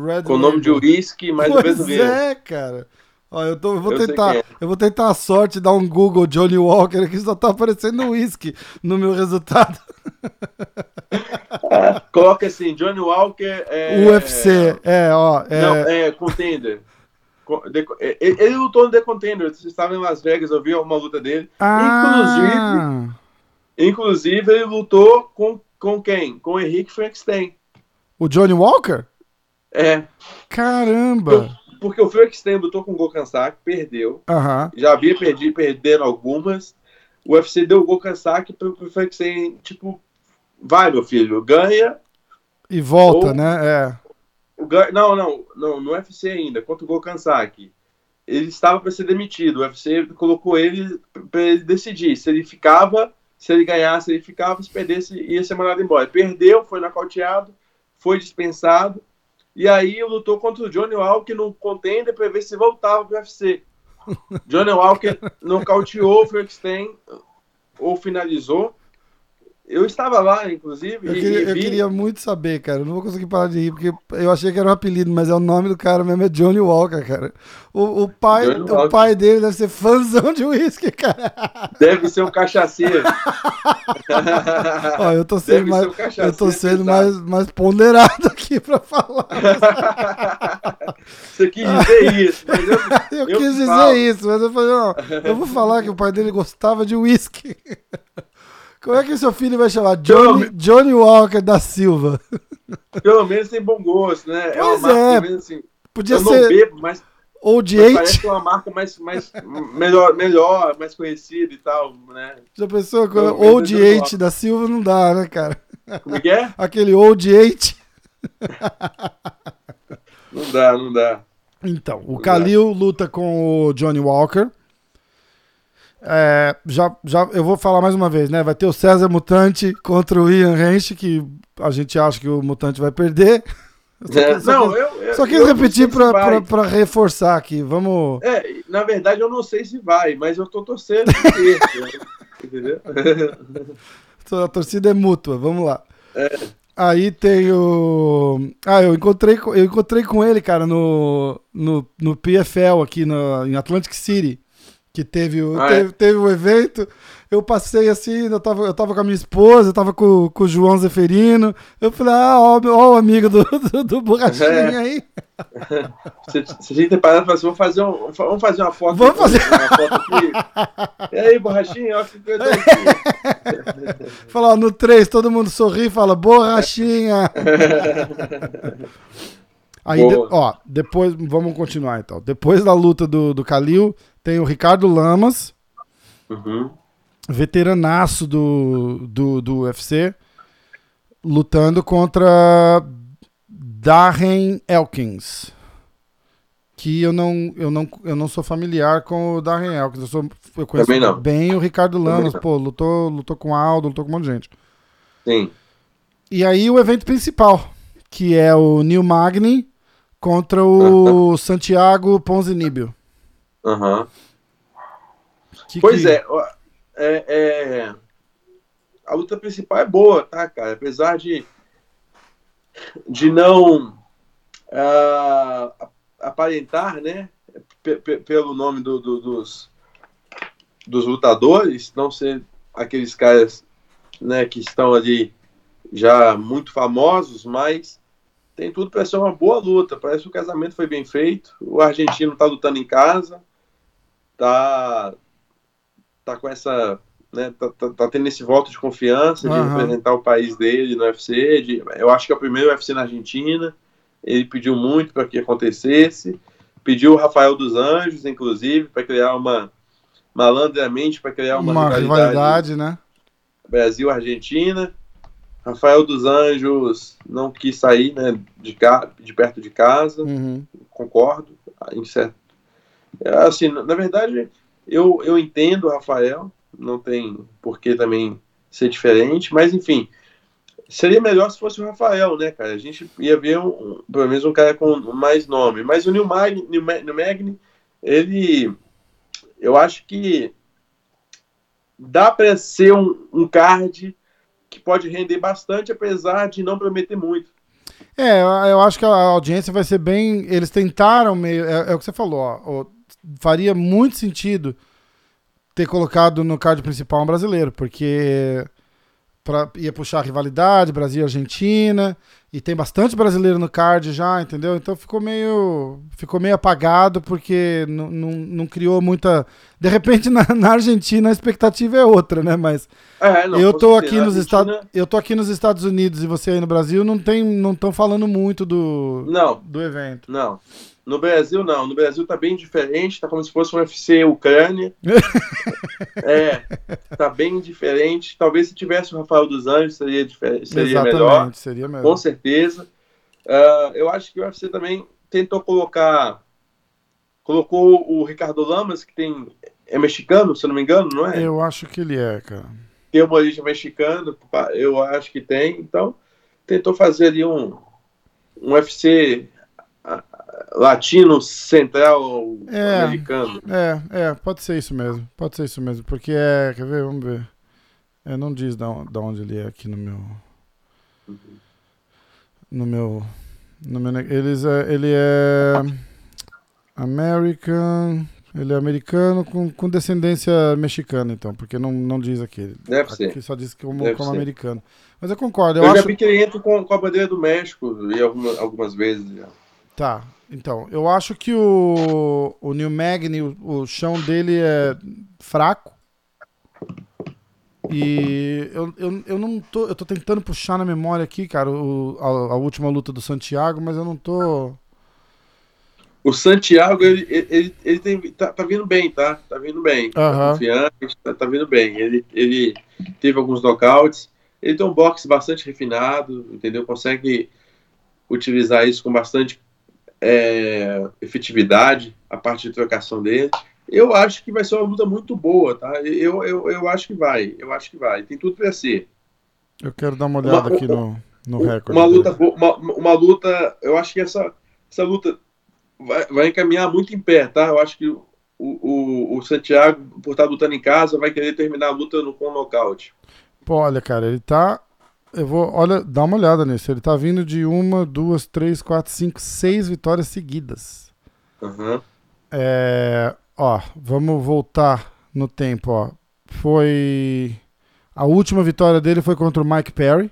Red Com o nome de uísque, mas pois brasileiro. é, cara. Ó, eu, tô, eu vou Eu tentar. é. Eu vou tentar a sorte dar um Google Johnny Walker aqui, só tá aparecendo whisky no meu resultado. Coloca assim, Johnny Walker. É, UFC, é, ó. É, Não, é Contender. É, Ele, lutou no The Contender. Você estava em Las Vegas, eu vi uma luta dele. ah, Inclusive, ele lutou com, com quem? Com o Henrique Frankenstein. o Johnny Walker? É, Caramba! Porque o Frankenstein lutou com o Gokansaki, perdeu. Aham. Já havia perdido, perdendo algumas. O UFC deu o Gokansaki pro, pro Frankenstein, tipo, vai, meu filho, ganha. E volta, Ou- né? É. Não, não, não, no UFC ainda, contra o Gokansaki. Ele estava para ser demitido. O UFC colocou ele para ele decidir se ele ficava, se ele ganhasse, ele ficava, se perdesse, ia ser mandado embora. Perdeu, foi nocauteado, foi dispensado. E aí lutou contra o Johnny Walker no contender para ver se voltava pro UFC. Johnny Walker nocauteou o Frankenstein ou finalizou. Eu estava lá, inclusive. Eu, queria, eu queria, muito saber, cara. Eu não vou conseguir parar de rir, porque eu achei que era um apelido, mas é o nome do cara mesmo, é Johnny Walker, cara. O, o pai, o pai dele deve ser fãzão de uísque, cara. Deve ser um cachaceiro. Ó, eu tô sendo, mais, um eu tô sendo mais, mais ponderado aqui pra falar. Você quis dizer isso. Mas eu, eu, eu quis dizer falo. isso, mas eu falei, não, eu vou falar que o pai dele gostava de uísque. Como é que seu filho vai chamar? Johnny, Johnny Walker da Silva. Pelo menos tem bom gosto, né? É pois é. Marca, assim, Podia eu ser. Não bebo, mas, Old Eight. Parece que é uma marca mais, mais melhor, melhor, mais conhecida e tal, né? Já pensou? Old Eight da Silva não dá, né, cara? Como é que é? Aquele Old Eight. não dá, não dá. Então, o Kalil luta com o Johnny Walker. É, já, já, eu vou falar mais uma vez, né? Vai ter o César Mutante contra o Ian Hench, que a gente acha que o Mutante vai perder. Só, é, só, não, eu, eu, só quis eu repetir para reforçar aqui. Vamos. É, na verdade, eu não sei se vai, mas eu tô torcendo. entendeu? A torcida é mútua, vamos lá. É. Aí tem o. Ah, eu encontrei, eu encontrei com ele, cara, no, no, no PFL aqui no, em Atlantic City que teve o, ah, teve, é? teve o evento. Eu passei assim, eu tava, eu tava com a minha esposa, eu tava com, com o João Zeferino. Eu falei, ah, ó, ó o amigo do, do, do Borrachinha é. aí. Tinha que ter parado e falado assim, vamos fazer, um, vamos fazer uma foto. Vamos fazer uma foto aqui. E aí, Borrachinha, ó, que coisa aqui. Fala, ó, no 3, todo mundo sorri e fala, Borrachinha. Aí, de, ó, depois, vamos continuar então. Depois da luta do, do Kalil, tem o Ricardo Lamas, uhum. veteranaço do, do, do UFC, lutando contra Darren Elkins. Que eu não, eu, não, eu não sou familiar com o Darren Elkins. Eu, sou, eu conheço bem o Ricardo Lamas. Pô, lutou, lutou com Aldo, lutou com um monte de gente. Sim. E aí o evento principal, que é o Neil Magny contra o Santiago Ponzinibbio. Aham. Pois que... é, é, é, a luta principal é boa, tá, cara? Apesar de, de não uh, aparentar, né, pelo nome do, do, dos, dos lutadores, não ser aqueles caras né, que estão ali já muito famosos, mas tem tudo para ser uma boa luta. Parece que o casamento foi bem feito. O argentino está lutando em casa, tá, tá com essa. Né, tá, tá, tá tendo esse voto de confiança de uhum. representar o país dele no UFC. De, eu acho que é o primeiro UFC na Argentina. Ele pediu muito para que acontecesse. Pediu o Rafael dos Anjos, inclusive, para criar uma. malandramente, para criar uma, uma rivalidade, rivalidade né? Brasil-Argentina. Rafael dos Anjos não quis sair né, de, de perto de casa, uhum. concordo. Em certo... É, assim, na verdade, eu, eu entendo o Rafael, não tem por que também ser diferente, mas enfim, seria melhor se fosse o Rafael, né, cara? A gente ia ver um, pelo menos um cara com mais nome. Mas o Neil Magny, Neil Magny ele, eu acho que dá para ser um, um card que pode render bastante, apesar de não prometer muito. É, eu acho que a audiência vai ser bem. Eles tentaram meio. É, é o que você falou, ó, faria muito sentido ter colocado no card principal um brasileiro, porque pra, ia puxar rivalidade Brasil e Argentina, e tem bastante brasileiro no card já, entendeu? Então ficou meio ficou meio apagado porque não, não, não criou muita. De repente na, na, Argentina a expectativa é outra, né? Mas é, não, eu tô aqui nos Estados eu tô aqui nos Estados Unidos e você aí no Brasil não tem não estão falando muito do não do evento. Não. No Brasil, não. No Brasil tá bem diferente, tá como se fosse um UFC Ucrânia. é, tá bem diferente. Talvez se tivesse o Rafael dos Anjos seria, seria melhor. Seria melhor. Com certeza. Uh, eu acho que o UFC também tentou colocar. Colocou o Ricardo Lamas, que tem. É mexicano, se eu não me engano, não é? Eu acho que ele é, cara. Tem uma origem mexicana, eu acho que tem. Então, tentou fazer ali um um UFC latino central É. americano. É, é, pode ser isso mesmo. Pode ser isso mesmo. Porque é. Quer ver? Vamos ver. É, não diz da da onde ele é aqui no meu. No meu. No meu eles é, ele é. American. Ele é americano com, com descendência mexicana, então, porque não, não diz aqui. Deve ser. Aqui só diz como, Deve como ser. americano. Mas eu concordo, eu, Eu, já acho. vi que ele entra com, com a bandeira do México e alguma- algumas vezes. já. Tá, então, eu acho que o, o New Magni, o, o chão dele é fraco. E eu, eu, eu não tô. Eu tô tentando puxar na memória aqui, cara, o- a, a última luta do Santiago, mas eu não tô. O Santiago, ele, ele, ele tem, tá, tá vindo bem, tá? Tá vindo bem. Tá Aham. confiante, tá, tá vindo bem. Ele, ele teve alguns nocautes. Ele tem um boxe bastante refinado, entendeu? Consegue utilizar isso com bastante é, efetividade, a parte de trocação dele. Eu acho que vai ser uma luta muito boa, tá? Eu, eu, eu acho que vai, eu acho que vai. Tem tudo para ser. Eu quero dar uma olhada Uma- aqui no, no recorde. Uma luta, uma, uma luta, eu acho que essa, essa luta vai, vai encaminhar muito em pé, tá? Eu acho que o, o, o Santiago, por estar lutando em casa, vai querer terminar a luta no, com nocaute. Pô, olha, cara, ele tá. Eu vou. Olha, dá uma olhada nisso. Ele tá vindo de uma, duas, três, quatro, cinco, seis vitórias seguidas. Aham. É, ó, vamos voltar no tempo, ó. Foi a última vitória dele foi contra o Mike Perry.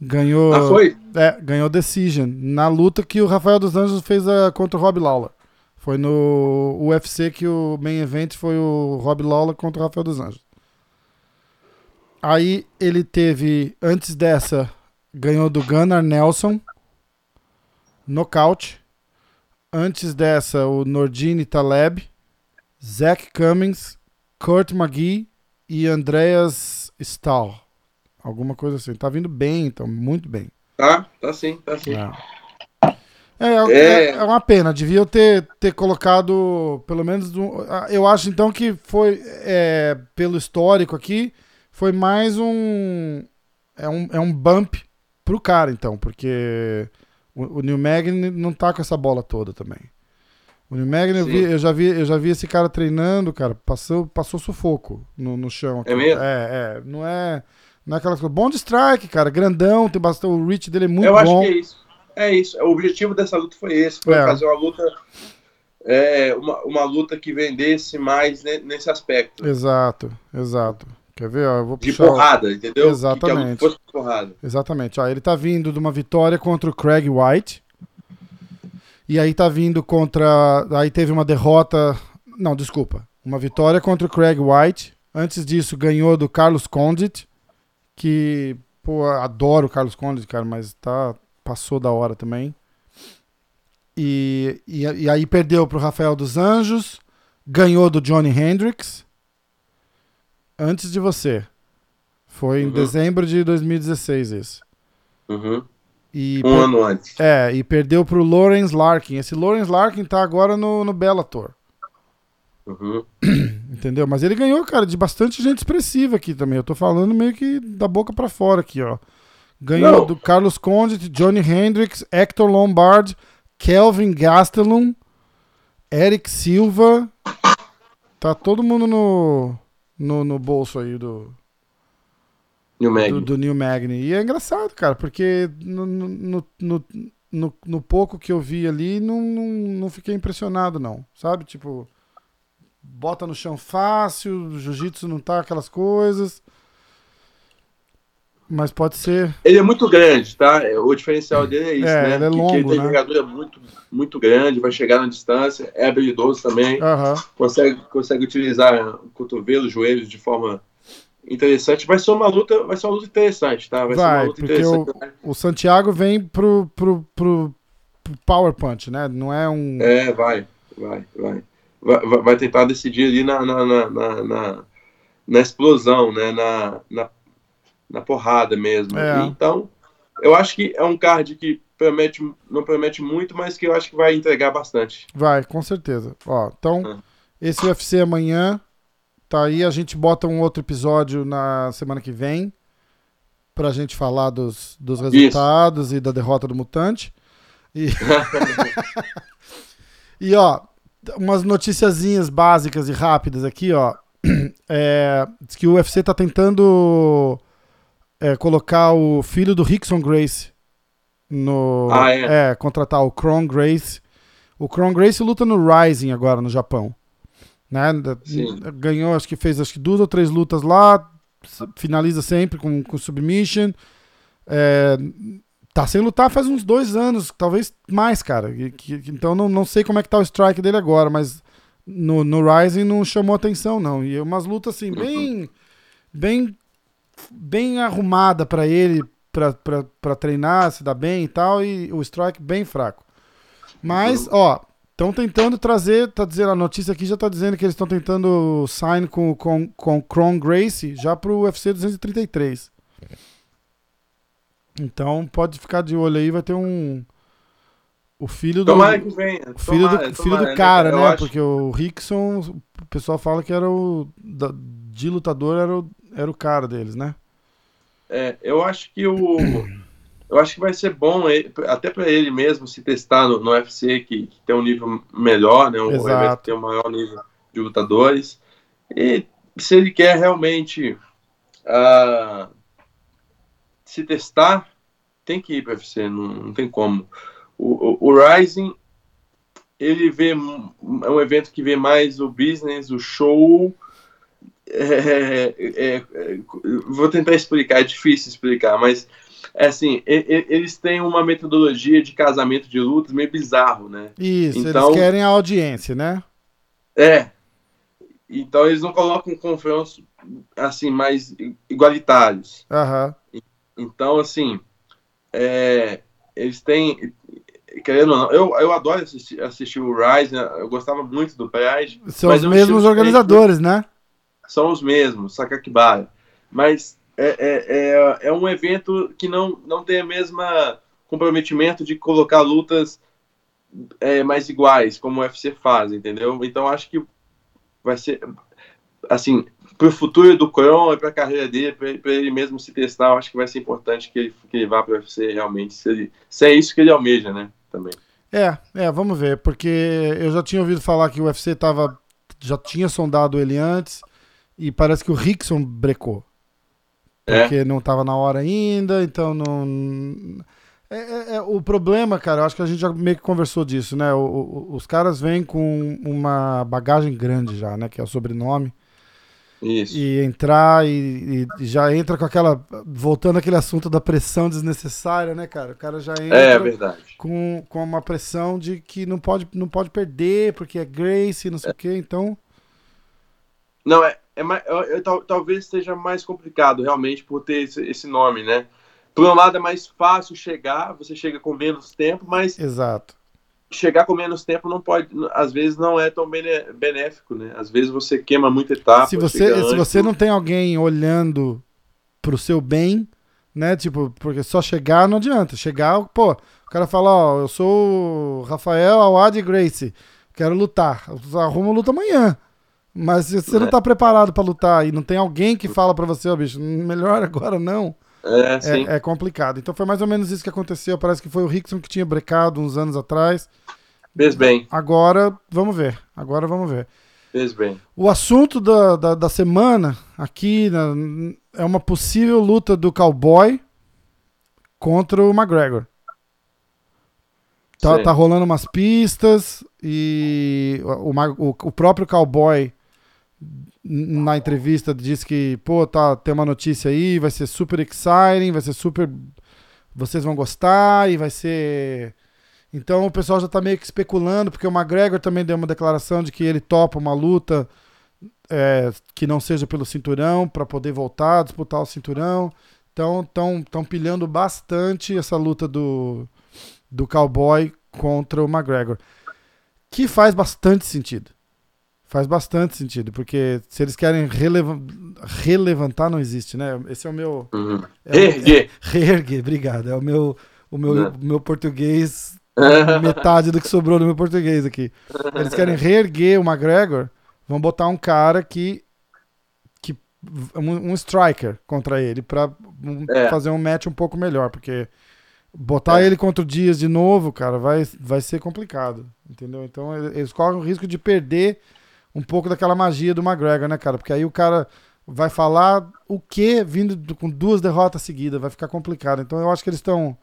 Ganhou, Ah, foi? é, ganhou decision na luta que o Rafael dos Anjos fez a, contra o Rob Lawler. Foi no UFC que o main event foi o Rob Lawler contra o Rafael dos Anjos. Aí ele teve, antes dessa, ganhou do Gunnar Nelson, nocaute. Antes dessa, o Nordine Taleb, Zach Cummings, Kurt McGee e Andreas Stahl. Alguma coisa assim. Tá vindo bem, então, muito bem. Tá, tá sim, tá sim. É, é, é, É. é uma pena. Devia ter, ter colocado pelo menos. um- ah, eu acho então que foi, é, pelo histórico aqui, foi mais um. É um, é um bump pro cara, então, porque o, o New Magny não tá com essa bola toda também. O New Magny, eu, vi, eu, já vi, eu já vi esse cara treinando, cara, passou, passou sufoco no, no chão. Aqui. É mesmo? É, é. Não é. Não é aquelas coisas. Bom de strike, cara. Grandão, tem bastante. O reach dele é muito eu bom. acho que é isso. É isso. O objetivo dessa luta foi esse, foi É. fazer uma luta. É, uma, uma luta que vendesse mais ne- nesse aspecto. Exato, exato. Quer ver? Ó, eu vou De puxar. porrada, entendeu? Que- Que a Exatamente. luta fosse porrada. Exatamente. Ó, ele tá vindo de uma vitória contra o Craig White. E aí tá vindo contra. Aí teve uma derrota. Não, desculpa. Uma vitória contra o Craig White. Antes disso, ganhou do Carlos Condit. Que, pô, adoro o Carlos Condit, cara, mas tá. Passou da hora também. E, e, e aí perdeu pro Rafael dos Anjos. Ganhou do Johnny Hendricks. Antes de você. Foi em Uhum. dezembro de 2016 isso. Uhum. E Um per- ano antes. É, e perdeu pro Lawrence Larkin. Esse Lawrence Larkin tá agora no, no Bellator. Uhum. Entendeu? Mas ele ganhou, cara, de bastante gente expressiva aqui também. Eu tô falando meio que da boca pra fora aqui, ó. Ganhou Não. do Carlos Condit, Johnny Hendricks, Hector Lombard, Kelvin Gastelum, Eric Silva. Tá todo mundo no, no, no bolso aí do, New Mag. do, do New Magni. E é engraçado, cara, porque no, no, no, no, no- pouco que eu vi ali, não, não, não fiquei impressionado, não. Sabe? Tipo, bota no chão fácil, jiu-jitsu não tá aquelas coisas. Mas pode ser. Ele é muito grande, tá? O diferencial dele é isso, É, né? ele é longo, que ele tem né? envergadura muito, muito grande, vai chegar na distância, é habilidoso também, Aham. consegue, consegue utilizar cotovelo, joelhos de forma interessante. Vai ser uma luta, vai ser uma luta interessante, tá? Vai, ser uma Vai, luta porque interessante. o Santiago vem pro, pro, pro, pro Power Punch, né? Não é um. É, vai, vai, vai. Vai, vai- vai tentar decidir ali na, na, na, na, na- na explosão, né? Na, na, na porrada mesmo. É. Então, eu acho que é um card que promete, não promete muito, mas que eu acho que vai entregar bastante. Vai, com certeza. Ó, então, Ah. esse UFC amanhã tá aí. A gente bota um outro episódio na semana que vem. pra gente falar dos, dos resultados Isso. e da derrota do Mutante. E, e ó, umas noticiazinhas básicas e rápidas aqui, ó. É, diz que o UFC tá tentando é, colocar o filho do Rickson Grace no. Ah, é? é contratar o Kron Grace. O Kron Grace luta no Rising agora, no Japão. Né? Sim. Ganhou, acho que fez acho que duas ou três lutas lá. Finaliza sempre com, com submission. É, tá sem lutar faz uns dois anos, talvez mais, cara. E, que, então não, não sei como é que tá o strike dele agora, mas no, no Rising não chamou atenção, não. E umas lutas assim, bem. bem. Bem arrumada para ele, para treinar, se dar bem e tal, e o strike bem fraco. Mas, ó, estão tentando trazer, tá dizendo, a notícia aqui já tá dizendo que eles estão tentando sign com, com, com Cron Gracie já pro UFC 233. Então pode ficar de olho aí, vai ter um. O filho do. Tomara que venha. O filho tomara, do, filho tomara, do cara, né? Porque o Rickson, o pessoal fala que era o. Da, de lutador era o, era o cara deles, né? É, eu acho que o. Eu acho que vai ser bom, até para ele mesmo se testar no, no UFC, que, que, tem um nível melhor, né? Um evento que tem um maior nível de lutadores. E se ele quer realmente uh, se testar, tem que ir para o UFC, não, não tem como. O, o, o, Rising, ele vê, é um evento que vê mais o business, o show. É, é, é, vou tentar explicar, é difícil explicar, mas é assim, eles têm uma metodologia de casamento de lutas meio bizarro, né? Isso, então, eles querem a audiência, né? É. Então eles não colocam confrontos assim mais igualitários. Uhum. Então, assim, é, eles têm. Querendo ou não, eu, eu adoro assistir, assistir o Rise, né? eu gostava muito do Pride. São os mesmos organizadores, né? São os mesmos, Sakakibara. Mas é, é, é, é, um evento que não, não tem o mesmo comprometimento de colocar lutas é, mais iguais, como o UFC faz, entendeu? Então acho que vai ser assim, para o futuro do Cron e para a carreira dele, para ele mesmo se testar, eu acho que vai ser importante que ele, que ele vá para o UFC realmente, se, ele, se é isso que ele almeja, né? Também. É, é, vamos ver, porque eu já tinha ouvido falar que o UFC tava, já tinha sondado ele antes e parece que o Rickson brecou. É? Porque é? não estava na hora ainda, então não. É, é, é, o problema, cara, eu acho que a gente já meio que conversou disso, né? O, o, os caras vêm com uma bagagem grande já, né? Que é o sobrenome. Isso. E entrar e, e, já entra com aquela. Voltando aquele assunto da pressão desnecessária, né, cara? O cara já entra é, verdade. Com, com uma pressão de que não pode, não pode perder, porque é Grace, não sei é. o quê, então. Não, é, é mais, eu, eu, talvez seja mais complicado realmente por ter esse, esse nome, né? Por um lado é mais fácil chegar, você chega com menos tempo, mas. Exato chegar com menos tempo não pode, às vezes não é tão benéfico, né? Às vezes você queima muita etapa. Se você, se você não tem alguém olhando pro seu bem, né? Tipo, porque só chegar não adianta. Chegar, pô, o cara fala, ó, eu sou o Rafael Awad Grace, quero lutar. Arruma luta amanhã. Mas se você é. não tá preparado para lutar e não tem alguém que fala para você, ó, oh, bicho, melhor agora não. É, é, é, complicado. Então foi mais ou menos isso que aconteceu. Parece que foi o Rickson que tinha brecado uns anos atrás. Fez bem. Agora, vamos ver. Agora vamos ver. Fez bem. O assunto da, da, da semana aqui na, é uma possível luta do Cowboy contra o McGregor. Tá, tá rolando umas pistas e o, o, o próprio Cowboy na entrevista disse que, pô, tá, tem uma notícia aí, vai ser super exciting, vai ser super. Vocês vão gostar e vai ser. Então o pessoal já tá meio que especulando, porque o McGregor também deu uma declaração de que ele topa uma luta é, que não seja pelo cinturão, para poder voltar disputar o cinturão. Então estão pilhando bastante essa luta do, do cowboy contra o McGregor. Que faz bastante sentido. Faz bastante sentido, porque se eles querem releva relevantar, não existe, né? Esse é o meu. Uhum. É reerguer. É, reerguer, obrigado. É o meu, o meu, meu português, metade do que sobrou no meu português aqui. Eles querem reerguer o McGregor, vão botar um cara que, que um, um striker contra ele pra um, É. fazer um match um pouco melhor, porque botar É. ele contra o Dias de novo, cara, vai, vai ser complicado, entendeu? Então ele- eles correm o risco de perder um pouco daquela magia do McGregor, né, cara? Porque aí o cara vai falar o quê vindo do- com duas derrotas seguidas, vai ficar complicado. Então eu acho que eles estão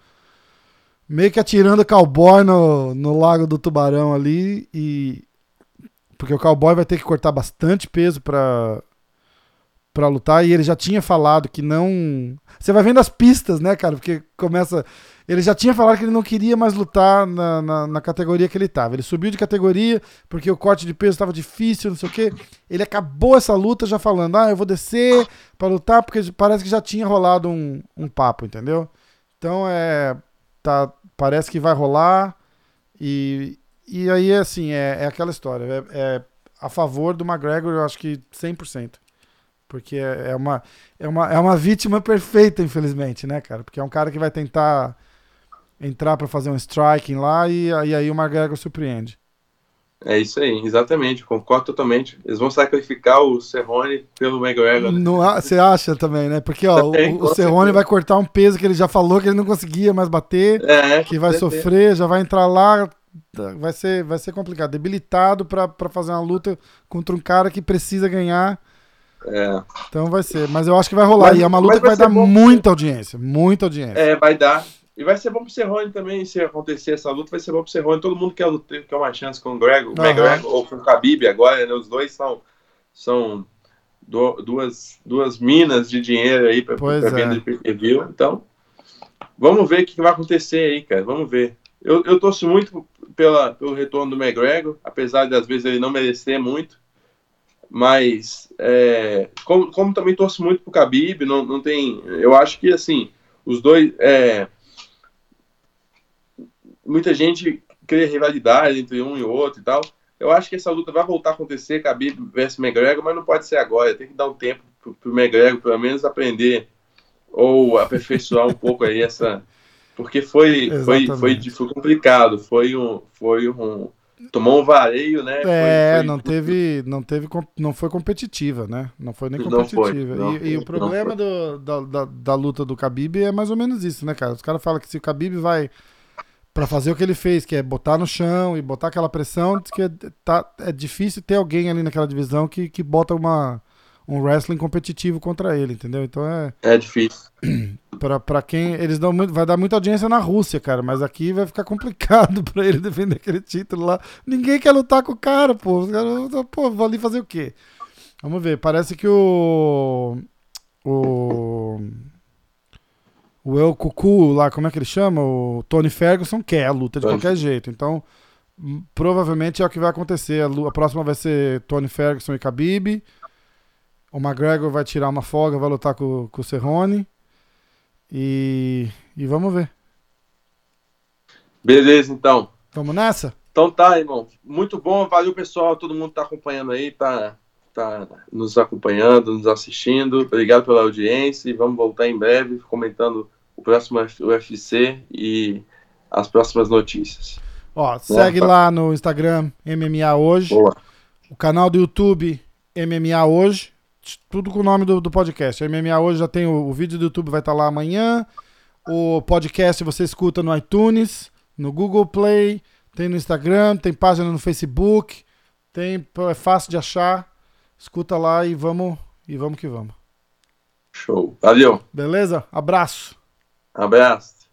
meio que atirando cowboy no, no lago do tubarão ali e porque o cowboy vai ter que cortar bastante peso pra para lutar e ele já tinha falado que não você vai vendo as pistas né cara porque começa ele já tinha falado que ele não queria mais lutar na, na, na categoria que ele tava. Ele subiu de categoria porque o corte de peso estava difícil não sei o que ele acabou essa luta já falando ah eu vou descer pra lutar porque parece que já tinha rolado um, um papo entendeu? Então é tá parece que vai rolar e, e aí assim é, é aquela história é, é a favor do McGregor eu acho que 100% porque é, é uma, é, uma, é uma vítima perfeita, infelizmente, né, cara? Porque é um cara que vai tentar entrar pra fazer um striking lá e, e aí o McGregor surpreende. É isso aí, exatamente, concordo totalmente. Eles vão sacrificar o Cerrone pelo McGregor. né? Você acha também, né? Porque ó, Também, o, Cerrone vai cortar um peso que ele já falou que ele não conseguia mais bater, É, que vai certeza. sofrer, já vai entrar lá, tá, vai ser, vai ser complicado. Debilitado pra, pra fazer uma luta contra um cara que precisa ganhar. É, Então vai ser. Mas eu acho que vai rolar. Mas- e é uma luta que vai vai dar bom, muita audiência. Muita audiência. é, vai dar. E vai ser bom pro Cerrone também, se acontecer essa luta, vai ser bom pro Cerrone. Todo mundo quer, lutar, quer uma chance com o Gregor, o Aham. McGregor ou com o Khabib agora, né? Os dois são, são du- duas, duas minas de dinheiro aí pra, Pois pra é. venda de pay-per-view. Então, vamos ver o que que vai acontecer aí, cara. Vamos ver. Eu, eu torço muito pela, pelo retorno do McGregor, apesar de às vezes ele não merecer muito. Mas, é, como, como também torço muito pro Khabib, não, não tem. Eu acho que, assim, os dois. é, muita gente cria rivalidade entre um e outro e tal. Eu acho que essa luta vai voltar a acontecer, Khabib versus McGregor, mas não pode ser agora. Tem que dar um tempo pro, pro McGregor, pelo menos, aprender ou aperfeiçoar um pouco aí essa. Porque foi, foi, foi, foi complicado, foi um. Foi um tomou um vareio, né? Foi- É, foi- não teve, não teve, não foi competitiva, né? Não foi nem Não competitiva. foi, não e, foi, e o problema foi. do- da, da, da luta do Khabib é mais ou menos isso, né, cara? Os caras falam que se o Khabib vai pra fazer o que ele fez, que é botar no chão e botar aquela pressão, diz que é, tá, é difícil ter alguém ali naquela divisão que, que bota uma, um wrestling competitivo contra ele, entendeu? Então é É difícil. pra, pra quem eles dão muito, vai dar muita audiência na Rússia, cara, mas aqui vai ficar complicado pra ele defender aquele título lá. Ninguém quer lutar com o cara, pô. Os caras, pô, vou ali fazer o quê? Vamos ver. Parece que o o o El Cucu lá, como é que ele chama? O Tony Ferguson quer a luta de Tony. qualquer jeito. Então, hum, provavelmente é o que vai acontecer. A, a próxima vai ser Tony Ferguson e Khabib. O McGregor vai tirar uma folga, vai lutar com, com o Cerrone. E, e vamos ver. Beleza, então. Vamos nessa? Então tá, irmão. Muito bom. Valeu, pessoal. Todo mundo tá acompanhando aí, tá, tá nos acompanhando, nos assistindo. Obrigado pela audiência e vamos voltar em breve comentando o próximo UFC e as próximas notícias. Ó, segue lá no Instagram MMA Hoje. Boa. O canal do YouTube MMA Hoje. Tudo com o nome do, do podcast. MMA Hoje já tem o, o vídeo do YouTube, vai estar lá amanhã. O podcast você escuta no iTunes, no Google Play, tem no Instagram, tem página no Facebook, tem é fácil de achar. Escuta lá e vamos e vamos que vamos. Show. Valeu. Beleza? Abraço. Abraço.